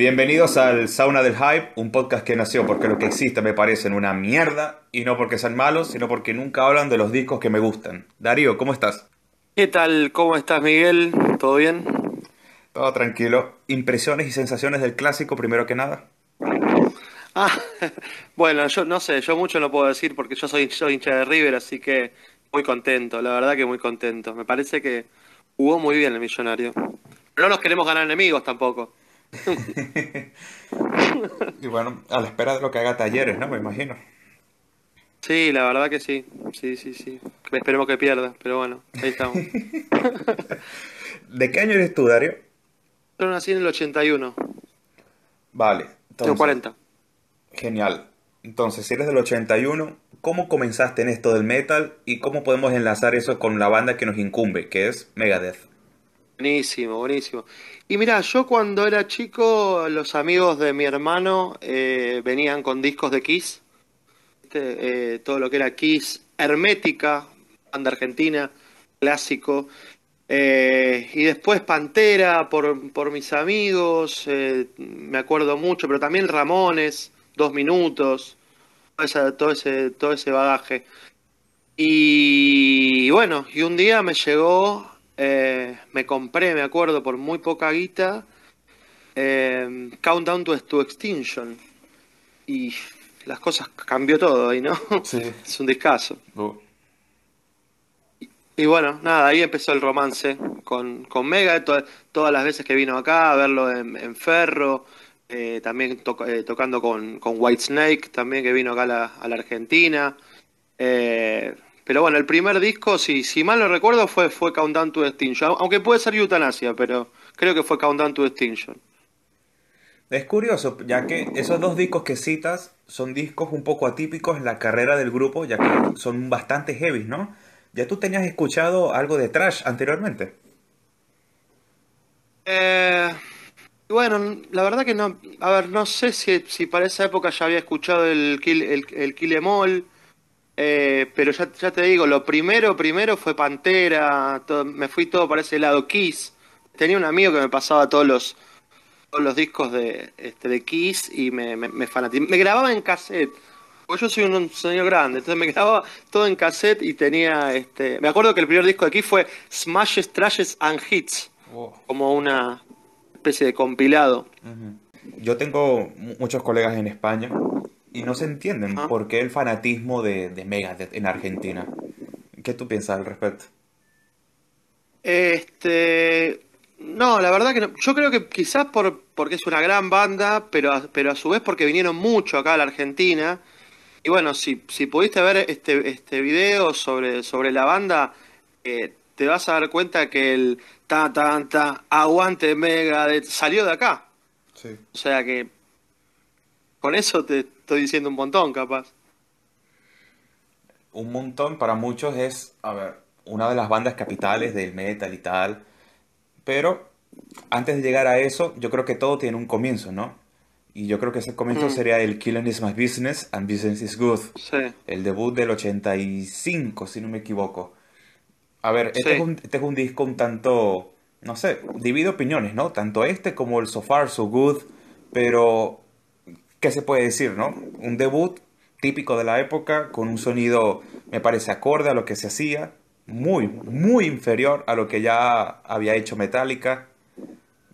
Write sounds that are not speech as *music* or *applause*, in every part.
Bienvenidos al Sauna del Hype, un podcast que nació porque lo que existe me parecen una mierda y no porque sean malos, sino porque nunca hablan de los discos que me gustan. Darío, ¿cómo estás? ¿Qué tal? ¿Cómo estás, Miguel? ¿Todo bien? Todo tranquilo. ¿Impresiones y sensaciones del clásico primero que nada? Ah, *laughs* bueno, yo no sé, yo mucho no puedo decir porque yo soy, soy hincha de River, así que muy contento, la verdad que muy contento. Me parece que jugó muy bien el millonario. No nos queremos ganar enemigos tampoco. *laughs* y bueno, a la espera de lo que haga Talleres, ¿no? Me imagino. Sí, la verdad que sí. Sí, sí, sí. Esperemos que pierda, pero bueno, ahí estamos. *laughs* ¿De qué año eres tú, Darío? Yo nací en el 81. Vale. Tengo 40. Genial. Entonces, si eres del 81, ¿cómo comenzaste en esto del metal y cómo podemos enlazar eso con la banda que nos incumbe, que es Megadeth? Buenísimo, buenísimo. Y mira, yo cuando era chico, los amigos de mi hermano eh, venían con discos de Kiss, eh, todo lo que era Kiss, Hermética, banda argentina, clásico, eh, y después Pantera por, por mis amigos, me acuerdo mucho, pero también Ramones, Dos Minutos, todo ese, todo ese bagaje. Y bueno, y un día me llegó eh, me compré, me acuerdo, por muy poca guita, eh, Countdown to, to, Extinction. Y las cosas cambió todo ahí, ¿no? Sí. *laughs* es un descaso. Y, bueno, nada, ahí empezó el romance con, con Mega, todas las veces que vino acá a verlo en, Ferro, eh, también tocando con, con White Snake, también que vino acá a la, a la Argentina. Pero bueno, el primer disco, si, si mal no recuerdo, fue, fue Countdown to Extinction. Aunque puede ser Eutanasia, pero creo que fue Countdown to Extinction. Es curioso, ya que esos dos discos que citas son discos un poco atípicos en la carrera del grupo, ya que son bastante heavy, ¿no? ¿Ya tú tenías escuchado algo de Trash anteriormente? Eh, bueno, la verdad que no. A ver, no sé si, si para esa época ya había escuchado el Kill, el, el Kill Em All. Eh, pero ya, ya, te digo, lo primero, primero fue Pantera, me fui todo para ese lado, Kiss. Tenía un amigo que me pasaba todos los, todos los discos de, este, de Kiss y me, me, me Me grababa en cassette, porque yo soy un, señor grande, entonces me *laughs* grababa todo en cassette y tenía, este, me acuerdo que el primer disco de Kiss fue Smashes, Trashes and Hits, como una especie de compilado. Yo tengo muchos colegas en España y no se entienden por qué el fanatismo de, de Megadeth en Argentina. ¿Qué tú piensas al respecto? Este. No, la verdad que no. Yo creo que quizás por, porque es una gran banda, pero a, pero a su vez porque vinieron mucho acá a la Argentina. Y bueno, si, si pudiste ver este, este video sobre, sobre la banda, eh, te vas a dar cuenta que el ta ta ta aguante Megadeth salió de acá. Sí. O sea que con eso te estoy diciendo un montón, capaz. Un montón para muchos es, a ver, una de las bandas capitales del metal y tal. Pero antes de llegar a eso, yo creo que todo tiene un comienzo, ¿no? Y yo creo que ese comienzo mm. sería el Killing is my business and business is good. Sí. El debut del 85, si no me equivoco. A ver, este, es un, este es un disco un tanto, no sé, divide opiniones, ¿no? Tanto este como el So Far So Good, pero ¿qué se puede decir, no? Un debut típico de la época, con un sonido, me parece, acorde a lo que se hacía, muy, muy inferior a lo que ya había hecho Metallica.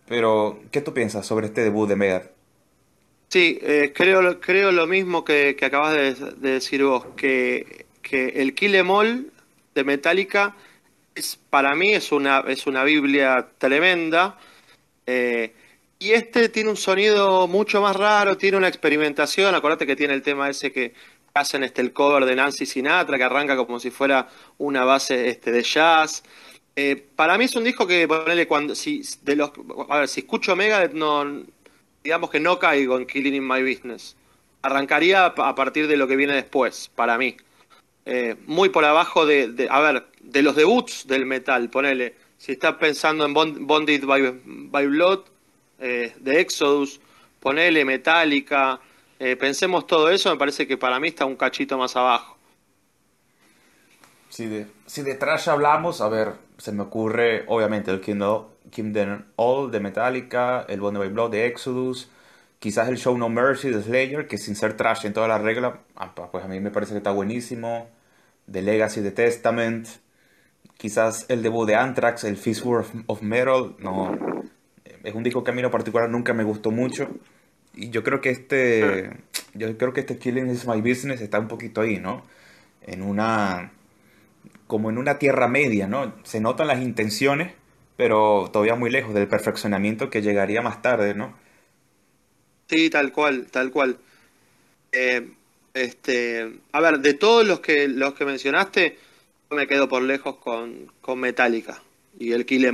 Pero, ¿qué tú piensas sobre este debut de Megadeth? Sí, eh, creo, creo lo mismo que, acabas de, decir vos, que, que el Kill Em de Metallica es, para mí es una, es una Biblia tremenda. Eh, y este tiene un sonido mucho más raro, tiene una experimentación. Acuérdate que tiene el tema ese que hacen este el cover de Nancy Sinatra, que arranca como si fuera una base este, de jazz. Eh, para mí es un disco que ponerle cuando si de los a ver si escucho Megadeth no digamos que no caigo en Killing in My Business. Arrancaría a partir de lo que viene después, para mí. Eh, muy por abajo de, a ver, de los debuts del metal, ponele. Si estás pensando en Bonded by, by Blood, eh, de Exodus, ponele Metallica, eh, pensemos todo eso, me parece que para mí está un cachito más abajo. Si de, si de trash hablamos, a ver, se me ocurre obviamente el Kingdom, Kingdom All de Metallica, el Bond by Blood de Exodus, Quizás el show No Mercy de Slayer, que sin ser trash en toda la regla, ah, pues a mí me parece que está buenísimo. The Legacy de Testament. Quizás el debut de Anthrax, el Fistful of Metal, no. Es un disco que a mí en particular nunca me gustó mucho. Y yo creo que este. Yo creo que este Killing is My Business está un poquito ahí, ¿no? En una. Como en una tierra media, ¿no? Se notan las intenciones, pero todavía muy lejos del perfeccionamiento que llegaría más tarde, ¿no? Sí, tal cual, tal cual. Eh, este, a ver, de todos los que los que mencionaste, me quedo por lejos con, con Metallica y el Kill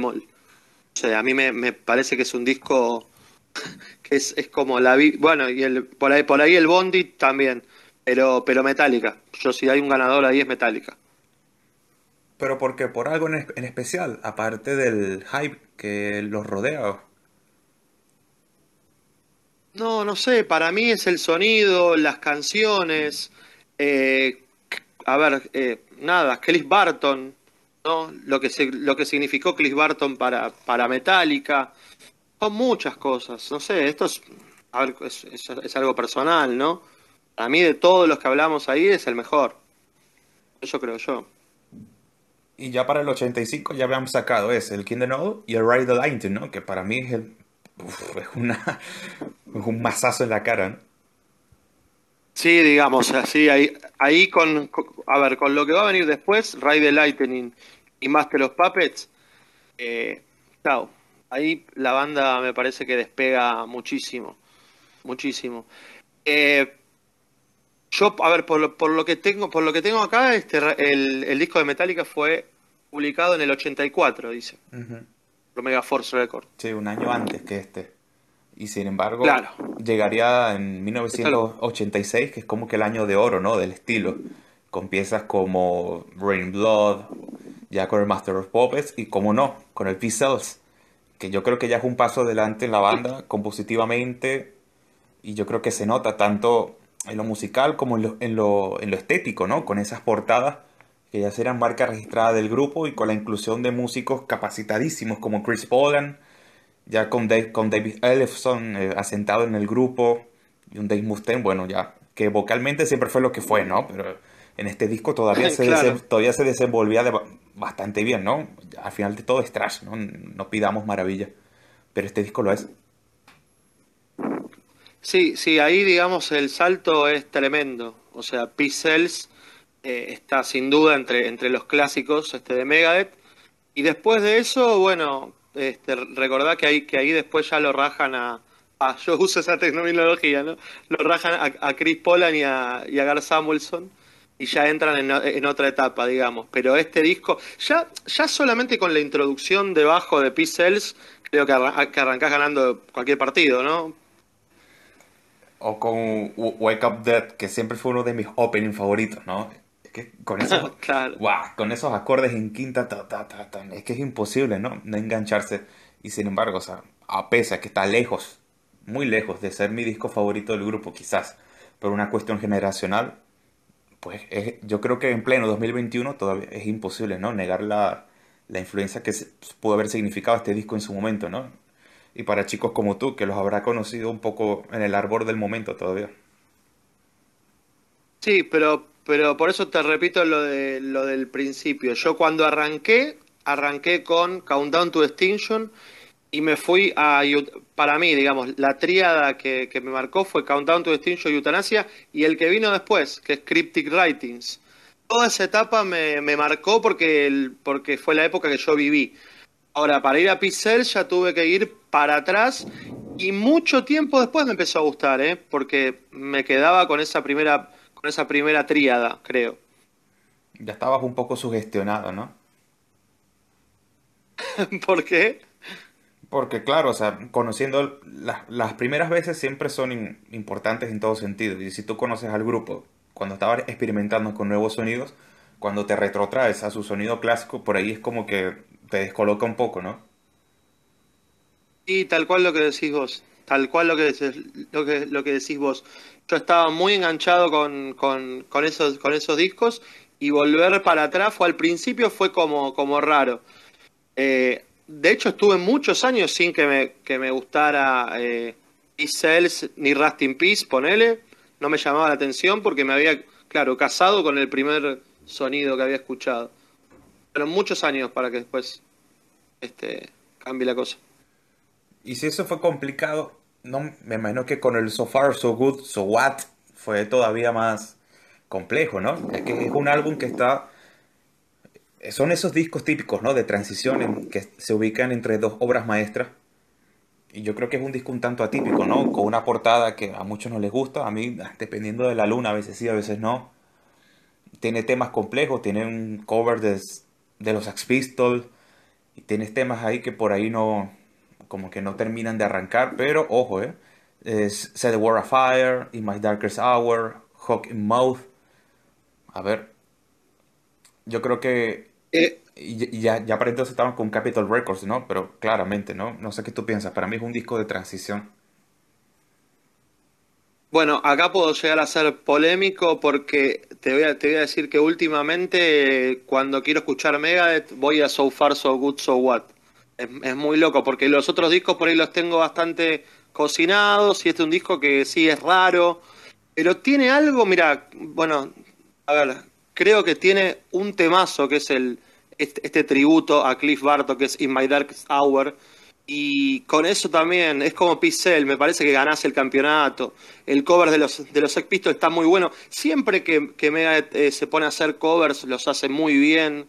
Sea, a mí me, parece que es un disco *laughs* que es, es como la bueno y el por ahí por ahí el Bondi también, pero pero Metallica. Yo si hay un ganador ahí es Metallica. Pero porque por algo en, en especial, aparte del hype que los rodea. No, no sé, para mí es el sonido, las canciones, eh, a ver, eh, nada, Chris Barton, ¿no? Lo que, lo que significó Chris Barton para, para Metallica, son muchas cosas, no sé, esto es, es, algo personal, ¿no? Para mí de todos los que hablamos ahí es el mejor, eso creo yo. Y ya para el 85 ya habíamos sacado ese, el King the y el Ride the Lightning, ¿no? Que para mí es el *laughs* es, un masazo en la cara. Sí, digamos, así, ahí, ahí con, a ver, con lo que va a venir después, Ride the Lightning y Master of Puppets, eh, chao. Ahí la banda me parece que despega muchísimo, muchísimo. Eh, yo, a ver, por lo, por lo que tengo, por lo que tengo acá, este, el, el disco de Metallica fue publicado en el 84, dice. Omega Force Record. Sí, un año antes que este. Y sin embargo, llegaría en 1986, que es como que el año de oro, ¿no? Del estilo. Con piezas como Rain Blood, ya con el Master of Puppets y, como no, con el P-Cells. Que yo creo que ya es un paso adelante en la banda, compositivamente. Y yo creo que se nota tanto en lo musical como en lo, en lo, en lo estético, ¿no? Con esas portadas que ya serán marca registrada del grupo y con la inclusión de músicos capacitadísimos como Chris Polan, ya con, con David Ellefson eh, asentado en el grupo, y un Dave Mustaine, bueno, ya, que vocalmente siempre fue lo que fue, ¿no? Pero en este disco todavía, *laughs* se, todavía se desenvolvía bastante bien, ¿no? Al final de todo es trash, ¿no? No pidamos maravilla, pero este disco lo es. Sí, sí, ahí digamos el salto es tremendo. O sea, P-Cells eh, está sin duda entre, entre los clásicos este, de Megadeth. Y después de eso, bueno, este, recordá que ahí, que ahí después ya lo rajan a, *laughs* yo uso esa tecnología, ¿no? Lo rajan a, Chris Polan y a, y a Gar Samuelson y ya entran en, en, otra etapa, digamos. Pero este disco, ya, ya solamente con la introducción debajo de P-Cells, creo que, que arrancás ganando cualquier partido, ¿no? O con Wake Up Dead, que siempre fue uno de mis opening favoritos, ¿no? Que con esos, *laughs* con esos acordes en quinta, es que es imposible, ¿no? No engancharse. Y sin embargo, o sea, a pesar que está lejos, muy lejos de ser mi disco favorito del grupo, quizás, por una cuestión generacional, pues yo creo que en pleno 2021 todavía es imposible, ¿no? Negar la, la influencia que pudo haber significado este disco en su momento, ¿no? Y para chicos como tú, que los habrá conocido un poco en el árbol del momento todavía. Sí, pero pero por eso te repito lo, de, lo del principio. Yo cuando arranqué, arranqué con Countdown to Extinction y me fui a, para mí, digamos, la tríada que, me marcó fue Countdown to Extinction y Eutanasia y el que writo después, que es Cryptic Writings. Toda esa etapa me, marcó porque, porque fue la época que yo viví. Ahora, para ir a Pixel ya tuve que ir para atrás y mucho tiempo después me empezó a gustar, ¿eh? porque me quedaba con esa primera esa primera tríada, creo. Ya estabas un poco sugestionado, ¿no? *laughs* ¿Por qué? Porque claro, o sea, conociendo las primeras veces siempre son importantes en todo sentido. Y si tú conoces al grupo, cuando estabas experimentando con nuevos sonidos, cuando te retrotraes a su sonido clásico, por ahí es como que te descoloca un poco, ¿no? Y tal cual lo que decís vos, tal cual lo que, lo que, lo que decís vos yo estaba muy enganchado con, con, esos, con esos discos y volver para atrás fue al principio fue como, como raro. Eh, de hecho estuve muchos años sin que me, que me gustara eh, ni Cells ni Rust in Peace, ponele, no me llamaba la atención porque me había, claro, casado con el primer sonido que había escuchado. Pero muchos años para que después este, cambie la cosa. Y si eso fue complicado, no me imagino que con el So Far, So Good, So What fue todavía más complejo, ¿no? Es que es un álbum que está... Son esos discos típicos, ¿no? De transición que se ubican entre dos obras maestras. Y yo creo que es un disco un tanto atípico, ¿no? Con una portada que a muchos no les gusta, a mí, *laughs* dependiendo de la luna, a veces sí, a veces no. Tiene temas complejos, tiene un cover de, de los Sex Pistols, y tienes temas ahí que por ahí no, como que no terminan de arrancar, pero ojo, ¿eh? Es Set the War of Fire, In My Darkest Hour, Hawk in Mouth. A ver, yo creo que eh, ya, ya para entonces estaban con Capitol Records, ¿no? Pero claramente, ¿no? No sé qué tú piensas, para mí es un disco de transición. Bueno, acá puedo llegar a ser polémico porque te voy a, te voy a decir que últimamente cuando quiero escuchar Megadeth voy a So Far, So Good, So What. Es, muy loco, porque los otros discos por ahí los tengo bastante cocinados y este es un disco que sí es raro, pero tiene algo, mira, bueno, a ver, creo que tiene un temazo que es el este, este tributo a Cliff Barton que es In My Dark Hour y con eso también es como Pixel, me parece que ganás el campeonato. El cover de los de los Sex Pistols está muy bueno. Siempre que, que eh, se pone a hacer covers los hace muy bien.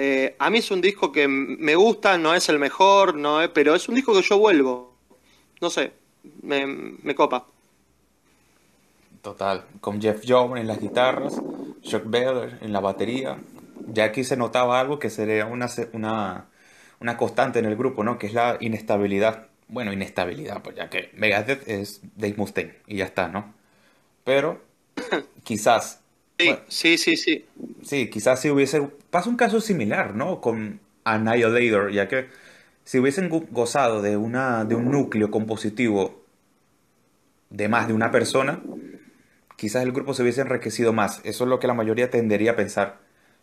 Eh, a mí es un disco que me gusta, no es el mejor, no pero es un disco que yo vuelvo. No sé, me, copa. Total, con Jeff Jones en las guitarras, Chuck Beller en la batería. Ya aquí se notaba algo que sería una, una, una constante en el grupo, ¿no? Que es la inestabilidad. Bueno, inestabilidad, pues ya que Megadeth es Dave Mustaine y ya está, ¿no? Pero quizás Sí, sí, sí, sí. quizás si hubiese... Pasa un caso similar, ¿no? Con Annihilator, ya que si hubiesen gozado de, una, de un núcleo compositivo de más de una persona, quizás el grupo se hubiese enriquecido más. Eso es lo que la mayoría tendería a pensar.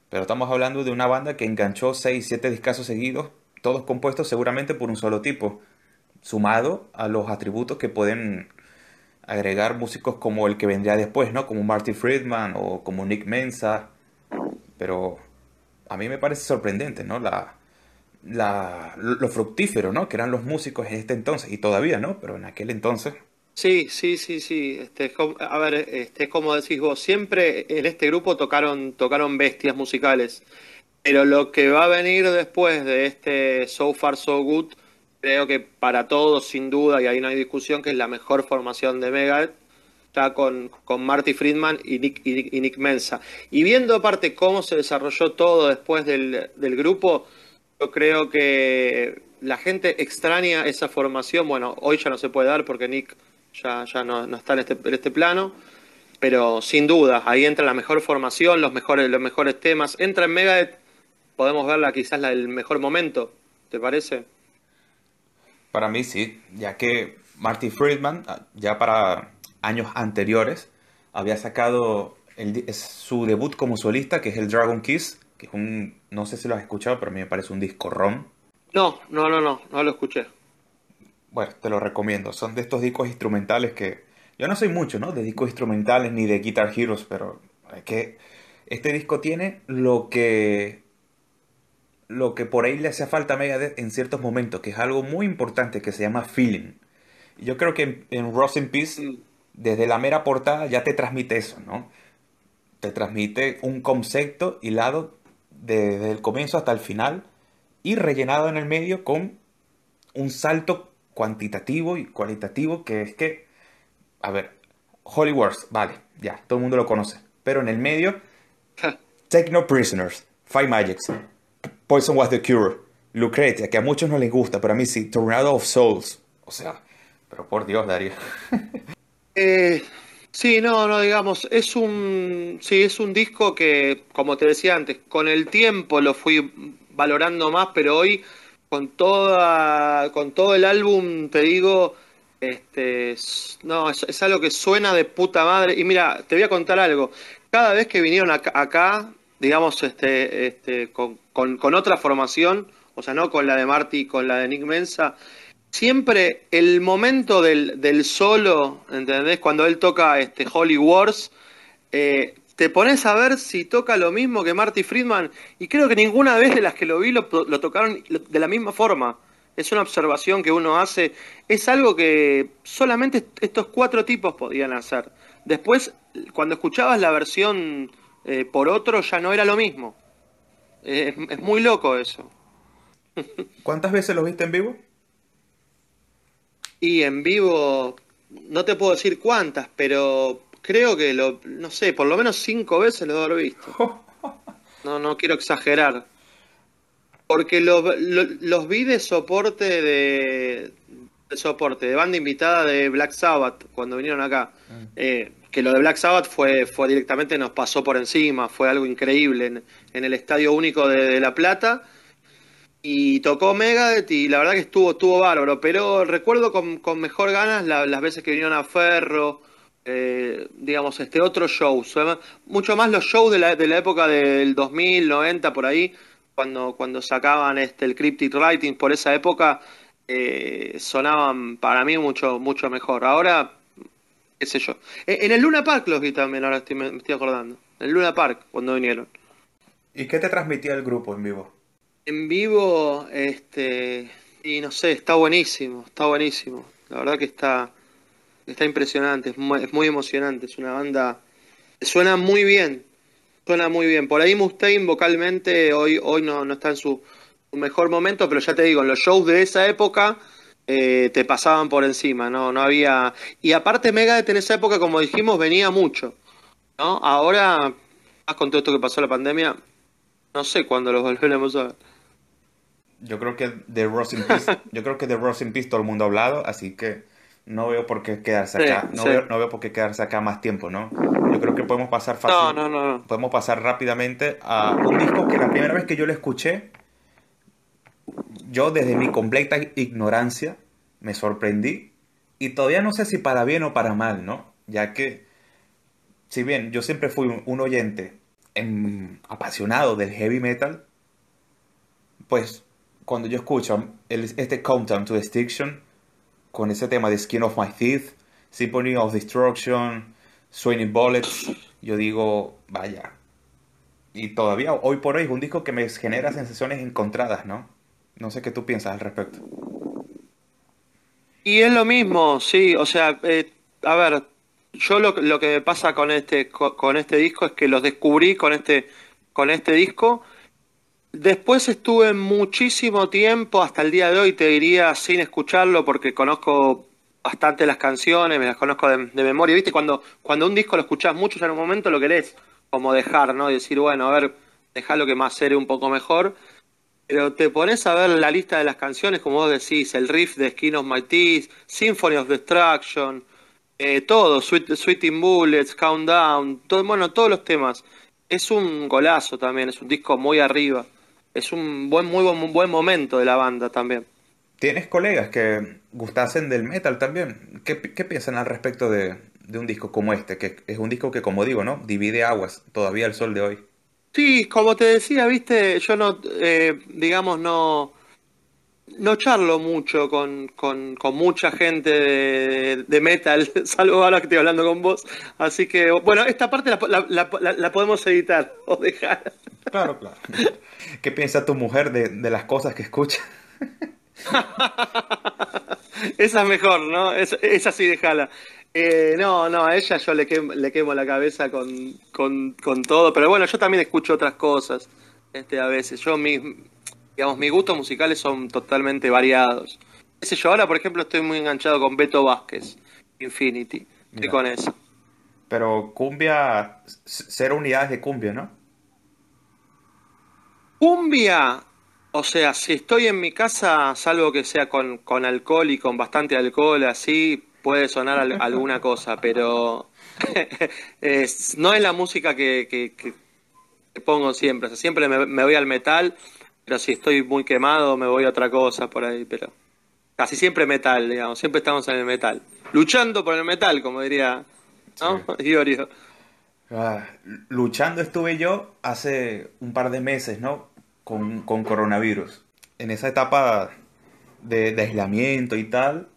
Pero estamos hablando de una banda que enganchó 6, 7 discos seguidos, todos compuestos seguramente por un solo tipo, sumado a los atributos que pueden agregar músicos como el que vendría después, ¿no? Como Marty Friedman o como Nick Mensa. Pero a mí me parece sorprendente, ¿no? La, la, lo fructífero, ¿no? Que eran los músicos en este entonces, y todavía, ¿no? Pero en aquel entonces. Sí, sí, sí, sí. Este, a ver, este, es como decís vos, siempre en este grupo tocaron, tocaron bestias musicales. Pero lo que va a venir después de este So Far So Good creo que para todos, sin duda, y ahí no hay discusión, que es la mejor formación de Megadeth, está con, con Marty Friedman y Nick, y, Nick Mensa. Y viendo aparte cómo se desarrolló todo después del, grupo, yo creo que la gente extraña esa formación. Bueno, hoy ya no se puede dar porque Nick ya, ya no, está en este, en este plano. Pero sin duda, ahí entra la mejor formación, los mejores, los mejores temas. Entra en Megadeth, podemos verla quizás la, el mejor momento, ¿te parece? Para mí sí, ya que Marty Friedman, ah, ya para años anteriores, había sacado su debut como solista, que es el Dragon Kiss, que es un, no sé si lo has escuchado, pero a mí me parece un disco rom. No, no, no, no, no lo escuché. Bueno, te lo recomiendo. Son de estos discos instrumentales que yo no soy mucho, ¿no? De discos instrumentales ni de Guitar Heroes, pero es que este disco tiene lo que lo que por ahí le hacía falta a Megadeth en ciertos momentos, que es algo muy importante que se llama feeling. Yo creo que en, en in Peace, mm. desde la mera portada, ya te transmite eso, ¿no? Te transmite un concepto hilado desde el comienzo hasta el final y rellenado en el medio con un salto cuantitativo y cualitativo que es que, a ver, Holy Wars, vale, ya, todo el mundo lo conoce, pero en el medio, Take No Prisoners, Five Magics, Poison Was the Cure, Lucretia, que a muchos no les gusta, pero a mí sí, Tornado of Souls. O sea, pero por Dios, Darío. *laughs* eh, sí, no, no, digamos, es un, sí, es un disco que, como te decía antes, con el tiempo lo fui valorando más, pero hoy con toda, con todo el álbum, te digo, este, no, es, algo que suena de puta madre. Y mira, te voy a contar algo. Cada vez que vinieron acá digamos, este, este, con, con, otra formación, o sea, no con la de Marty, con la de Nick Mensa, siempre el momento del, del, solo, ¿entendés? Cuando él toca este Holy Wars, eh, te pones a ver si toca lo mismo que Marty Friedman y creo que ninguna vez de las que lo vi lo, lo tocaron de la misma forma. Es una observación que uno hace, es algo que solamente estos cuatro tipos podían hacer. Después, cuando escuchabas la versión eh, por otro, ya no era lo mismo. es, es muy loco eso. ¿Cuántas veces lo viste en vivo? Y en vivo, no te puedo decir cuántas, pero creo que lo, no sé, por lo menos cinco veces lo he visto. *laughs* No, no quiero exagerar. Porque lo, los vi de soporte de, de, soporte, de banda invitada de Black Sabbath cuando vinieron acá. Mm. Eh, que lo de Black Sabbath fue, fue directamente, nos pasó por encima, fue algo increíble en, el Estadio Único de, de La Plata y tocó Megadeth y la verdad que estuvo, estuvo bárbaro, pero recuerdo con, con mejor ganas las veces que vinieron a Ferro, eh, digamos, este otro show, mucho más los shows de la, de la época del 2000, 90, por ahí, cuando, cuando sacaban este, el Cryptic Writing por esa época, eh, sonaban para mí mucho, mucho mejor. Ahora, qué sé yo. En el Luna Park los vi también, ahora estoy, me estoy acordando. En el Luna Park, cuando vinieron. ¿Y qué te transmitía el grupo en vivo? En vivo, este, y no sé, está buenísimo, está buenísimo. La verdad que está, está impresionante, es muy, es muy emocionante, es una banda, suena muy bien, suena muy bien. Por ahí Mustaine vocalmente hoy, hoy no, no está en su, su mejor momento, pero ya te digo, en los shows de esa época eh, te pasaban por encima, no, no había. Y aparte Megadeth en esa época, como dijimos, venía mucho. ¿no? Ahora, más con todo esto que pasó la pandemia, no sé cuándo los volveremos a ver. Yo creo que de Ross in Peace, *laughs* yo creo que de Ross in Peace todo el mundo ha hablado, así que no veo por qué quedarse acá, no, Veo, no veo por qué quedarse acá más tiempo, ¿no? Yo creo que podemos pasar fácil, no, no, no, podemos pasar rápidamente a un disco que la primera vez que yo lo escuché, yo desde mi completa ignorancia me sorprendí y todavía no sé si para bien o para mal, ¿no? Ya que, si bien yo siempre fui un oyente en, apasionado del heavy metal, pues cuando yo escucho este Countdown to Extinction, con ese tema de Skin of My Teeth, Symphony of Destruction, Swinging Bullets, yo digo, vaya. Y todavía hoy por hoy es un disco que me genera sensaciones encontradas, ¿no? No sé qué tú piensas al respecto. Y es lo mismo, sí, o sea, eh, a ver, yo lo, lo, que me pasa con este, con este disco es que los descubrí con este, con este disco Después estuve muchísimo tiempo, hasta el día de hoy te diría sin escucharlo porque conozco bastante las canciones, me las conozco de, memoria, ¿viste? Cuando, cuando un disco lo escuchás mucho en un momento lo querés como dejar, ¿no? Y decir, bueno, a ver, dejarlo que más seré un poco mejor. Pero te pones a ver la lista de las canciones, como vos decís, el riff de Skin of My Teeth, Symphony of Destruction, eh, todo, Sweet, Sweet Bullets, Countdown, todo, bueno, todos los temas. Es un golazo también, es un disco muy arriba es un buen, muy buen, buen momento de la banda también. ¿Tienes colegas que gustasen del metal también? ¿Qué, qué piensan al respecto de, de, un disco como este? Que es un disco que, como digo, ¿no? Divide aguas todavía el sol de hoy. Sí, como te decía, viste, yo no, eh, digamos, no, no charlo mucho con, con, con mucha gente de, de, metal, *laughs* salvo ahora que estoy hablando con vos. Así que, bueno, esta parte la, la, la, la podemos editar o dejar. Claro, claro. ¿Qué piensa tu mujer de, de las cosas que escucha? *laughs* esa es mejor, ¿no? Es, esa sí, déjala. Eh, no, no, a ella yo le quemo, le quemo la cabeza con, con, con, todo, pero bueno, yo también escucho otras cosas este, a veces. Yo, mis, digamos, mis gustos musicales son totalmente variados. Ese yo ahora, por ejemplo, estoy muy enganchado con Beto Vázquez, Infinity. Estoy con eso. Pero cumbia, cero unidades de cumbia, ¿no? Cumbia, o sea, si estoy en mi casa, salvo que sea con, con alcohol y con bastante alcohol, así puede sonar al, alguna cosa, pero *laughs* es, no es la música que, que, que pongo siempre. O sea, siempre me, me, voy al metal, pero si estoy muy quemado me voy a otra cosa por ahí, pero casi siempre metal, digamos, siempre estamos en el metal. Luchando por el metal, como diría ¿no? Sí. *laughs* Ah, luchando estuve yo hace un par de meses, ¿no? Con, con, coronavirus. En esa etapa de, aislamiento y tal,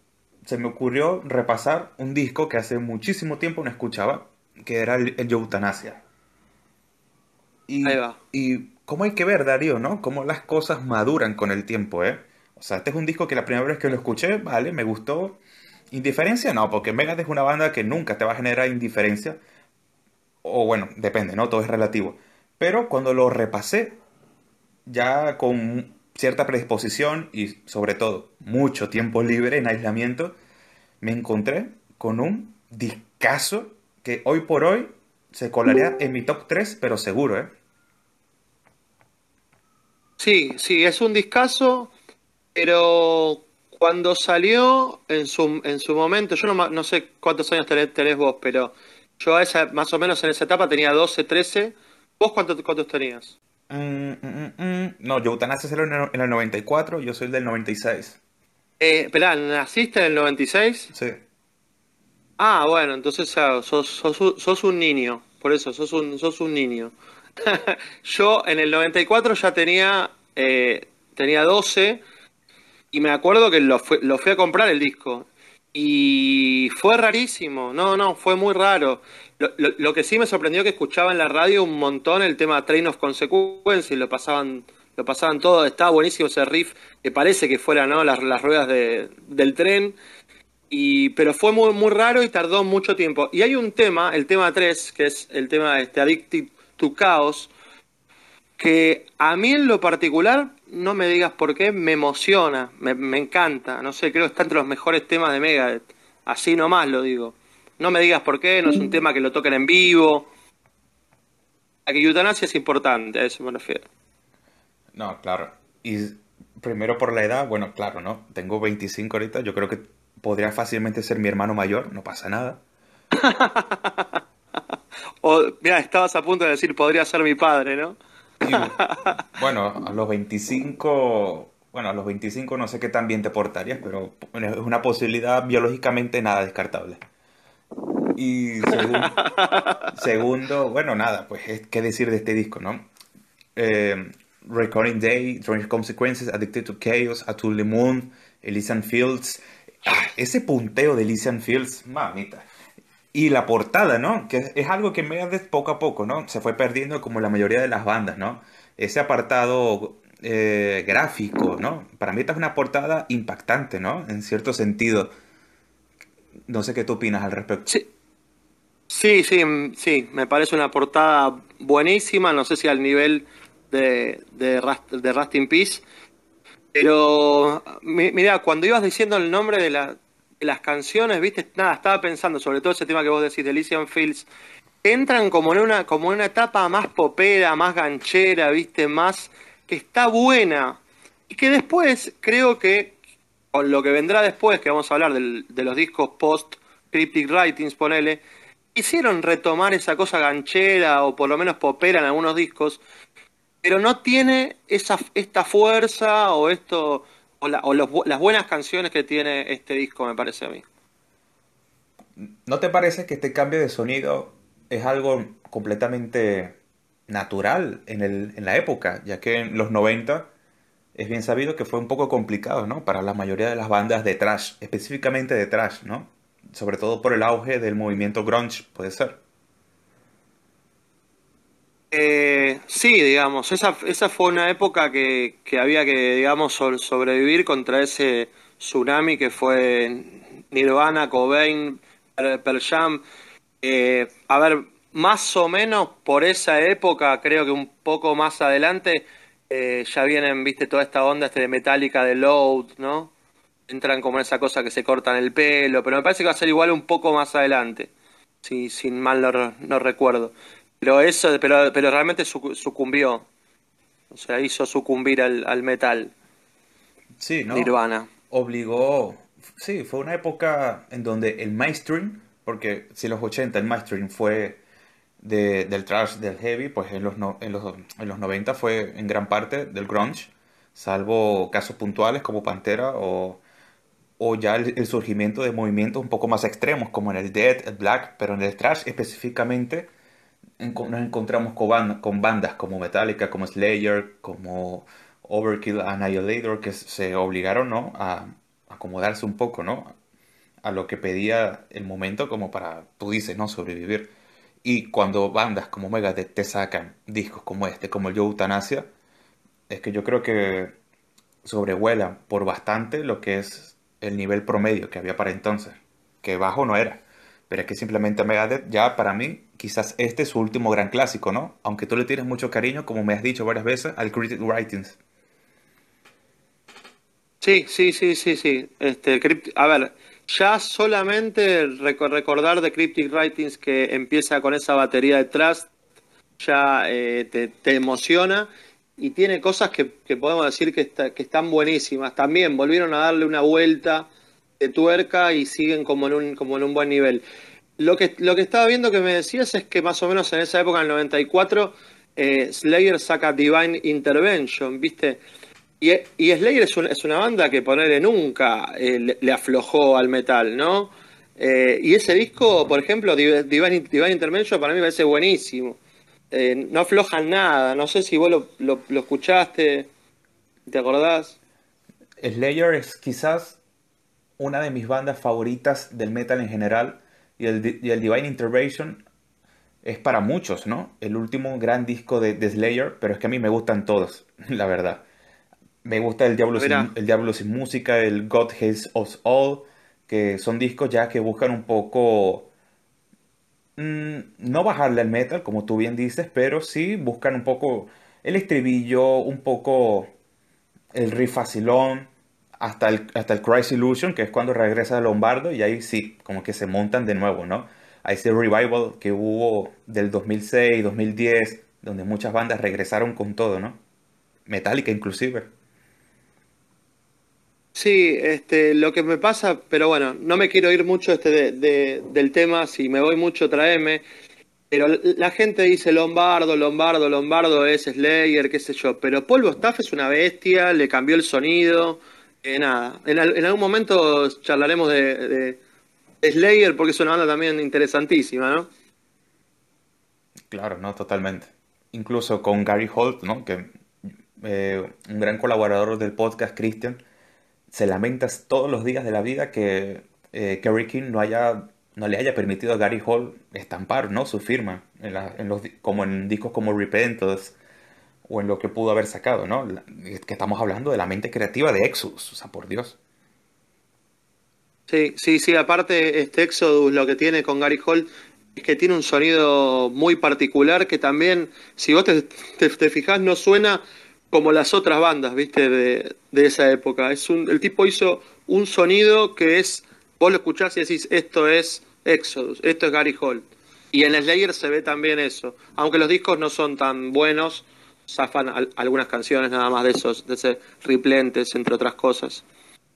se me ocurrió repasar un disco que hace muchísimo tiempo no escuchaba, que era el, el Eutanasia. Y, Ahí va. Y cómo hay que ver, Darío, ¿no? Cómo las cosas maduran con el tiempo, ¿eh? O sea, este es un disco que la primera vez que lo escuché, vale, me gustó. Indiferencia no, porque Megadeth es una banda que nunca te va a generar indiferencia. O bueno, depende, ¿no? Todo es relativo. Pero cuando lo repasé, ya con cierta predisposición y sobre todo mucho tiempo libre en aislamiento, me encontré con un discazo que hoy por hoy se colaría en mi top 3, pero seguro, ¿eh? Sí, sí, es un discazo, pero cuando salió en su, en su momento, yo no, no sé cuántos años tenés, vos, pero yo a esa, más o menos en esa etapa tenía 12, 13. ¿Vos cuántos, cuántos tenías? Mm, mm, mm, no, yo Eutanasia salió en el 94, yo soy del 96. Eh, espera, ¿naciste en el 96? Sí. Ah, bueno, entonces sos, sos, un niño, por eso, sos un, sos un niño. *laughs* yo en el 94 ya tenía, eh, tenía 12 y me acuerdo que lo, lo fui a comprar el disco. Y fue rarísimo, no, no, fue muy raro. Lo, que sí me sorprendió que escuchaba en la radio un montón el tema Train of Consequence y lo pasaban, lo pasaban todo, estaba buenísimo ese riff, que parece que fuera ¿no? las, las ruedas del tren. Y, pero fue muy, muy raro y tardó mucho tiempo. Y hay un tema, el tema 3, que es el tema este, Addicted to Chaos, que a mí en lo particular, no me digas por qué, me emociona, me, me encanta. No sé, creo que está entre los mejores temas de Megadeth. Así nomás lo digo. No me digas por qué, no es un tema que lo toquen en vivo. La que eutanasia es importante, a eso me refiero. No, claro. Y primero por la edad, bueno, claro, ¿no? Tengo 25 ahorita, yo creo que podría fácilmente ser mi hermano mayor, no pasa nada. *laughs* o, mira, estabas a punto de decir, podría ser mi padre, ¿no? Bueno, a los 25, bueno, a los 25 no sé qué tan bien te portarías, pero es una posibilidad biológicamente nada descartable. Y segundo, bueno, nada, pues qué decir de este disco, ¿no? Eh, Recording Day, Strange Consequences, Addicted to Chaos, Atul Moon, Elysian Fields. Ah, ese punteo de Elysian Fields, mamita. Y la portada, ¿no? Que es algo que Megadeth poco a poco, ¿no? Se fue perdiendo como la mayoría de las bandas, ¿no? Ese apartado eh, gráfico, ¿no? Para mí esta es una portada impactante, ¿no? En cierto sentido. No sé qué tú opinas al respecto. Sí. Sí, sí, sí, me parece una portada buenísima, no sé si al nivel de, de, Rust Peace, pero mira, cuando ibas diciendo el nombre de, la, las canciones, viste, nada, estaba pensando sobre todo ese tema que vos decís de Elysian Fields, entran como en una, como en una etapa más popera, más ganchera, viste, más que está buena, y que después creo que con lo que vendrá después, que vamos a hablar de los discos post Cryptic Writings, ponele, quisieron retomar esa cosa ganchera o por lo menos popera en algunos discos, pero no tiene esa, esta fuerza o esto o, las buenas canciones que tiene este disco, me parece a mí. ¿No te parece que este cambio de sonido es algo completamente natural en, el, en la época, ya que en los 90 es bien sabido que fue un poco complicado, ¿no? Para la mayoría de las bandas de trash, específicamente de trash, ¿no? Sobre todo por el auge del movimiento grunge, puede ser. Eh, sí, digamos, esa, esa fue una época que, que había que, digamos, sobrevivir contra ese tsunami que fue Nirvana, Cobain, Pearl Jam. Eh, a ver, más o menos por esa época, creo que un poco más adelante, eh, ya vienen, viste, toda esta onda este de metálica de Load, ¿no? Entran como en esa cosa que se cortan el pelo, pero me parece que va a ser igual un poco más adelante, si sin mal no, recuerdo. Pero eso, pero, pero realmente sucumbió, o sea, hizo sucumbir al, metal. Sí, ¿no? Nirvana. Obligó, sí, fue una época en donde el mainstream, porque si los 80 el mainstream fue del trash, del heavy, pues en los, en, los, en los 90 fue en gran parte del grunge, salvo casos puntuales como Pantera o, o ya el, surgimiento de movimientos un poco más extremos como en el Dead, el Black, pero en el trash específicamente nos encontramos con, bandas, como Metallica, como Slayer, como Overkill, Annihilator, que se obligaron, ¿no? A acomodarse un poco, ¿no? A lo que pedía el momento como para, tú dices, ¿no? Sobrevivir. Y cuando bandas como Megadeth te sacan discos como este, como el Yo Eutanasia, es que yo creo que sobrevuelan por bastante lo que es el nivel promedio que había para entonces. Que bajo no era. Pero es que simplemente Megadeth ya para mí quizás este es su último gran clásico, ¿no? Aunque tú le tienes mucho cariño, como me has dicho varias veces, al Critic Writings. Sí, sí, sí, sí, sí. Este, a ver, ya solamente recordar de Cryptic Writings que empieza con esa batería detrás ya eh, te, emociona y tiene cosas que, podemos decir que están buenísimas. También volvieron a darle una vuelta de tuerca y siguen como en un, como en un buen nivel. Lo que, lo que estaba viendo que me decías es que más o menos en esa época, en el 94, eh, Slayer saca Divine Intervention, ¿viste? Y, y Slayer es, es, una banda que ponerle nunca eh, le, aflojó al metal, ¿no? Eh, y ese disco, por ejemplo, Divine, Divine Intervention, para mí me parece buenísimo. no aflojan nada, no sé si vos lo, lo, lo escuchaste, ¿te acordás? Slayer es quizás una de mis bandas favoritas del metal en general y el, Divine Intervention es para muchos, ¿no? El último gran disco de, Slayer, pero es que a mí me gustan todos, *laughs* la verdad. Me gusta el Diablo, sin, el Diablo sin música, el God Hates Us All, que son discos ya que buscan un poco... Mm, no bajarle al metal, como tú bien dices, pero sí buscan un poco el estribillo, un poco el riff facilón, hasta el, hasta el Christ Illusion, que es cuando regresa Lombardo, y ahí sí, como que se montan de nuevo, ¿no? A ese revival que hubo del 2006, 2010, donde muchas bandas regresaron con todo, ¿no? Metallica inclusive. Sí, este, lo que me pasa, pero bueno, no me quiero ir mucho este del tema, si me voy mucho traeme, pero la gente dice Lombardo, Lombardo, Lombardo es Slayer, qué sé yo, pero Polvo Staff es una bestia, le cambió el sonido, eh, nada, en, algún momento charlaremos de, Slayer porque es una banda también interesantísima, ¿no? Claro, no, totalmente. Incluso con Gary Holt, ¿no? Que eh, un gran colaborador del podcast, Christian, se lamenta todos los días de la vida que eh, Kerry King no haya no le haya permitido a Gary Holt estampar ¿no? su firma en, los, como en discos como Repentance o en lo que pudo haber sacado, ¿no? Que estamos hablando de la mente creativa de Exodus, o sea, por Dios. Sí, sí, sí, aparte este Exodus lo que tiene con Gary Holt es que tiene un sonido muy particular que también, si vos te, te, fijás, no suena como las otras bandas, viste, de, de, esa época. Es un, el tipo hizo un sonido que es, vos lo escuchás y decís, esto es Exodus, esto es Gary Holt. Y en Slayer se ve también eso, aunque los discos no son tan buenos, zafan algunas canciones nada más de esos, de ese Riplentes, entre otras cosas.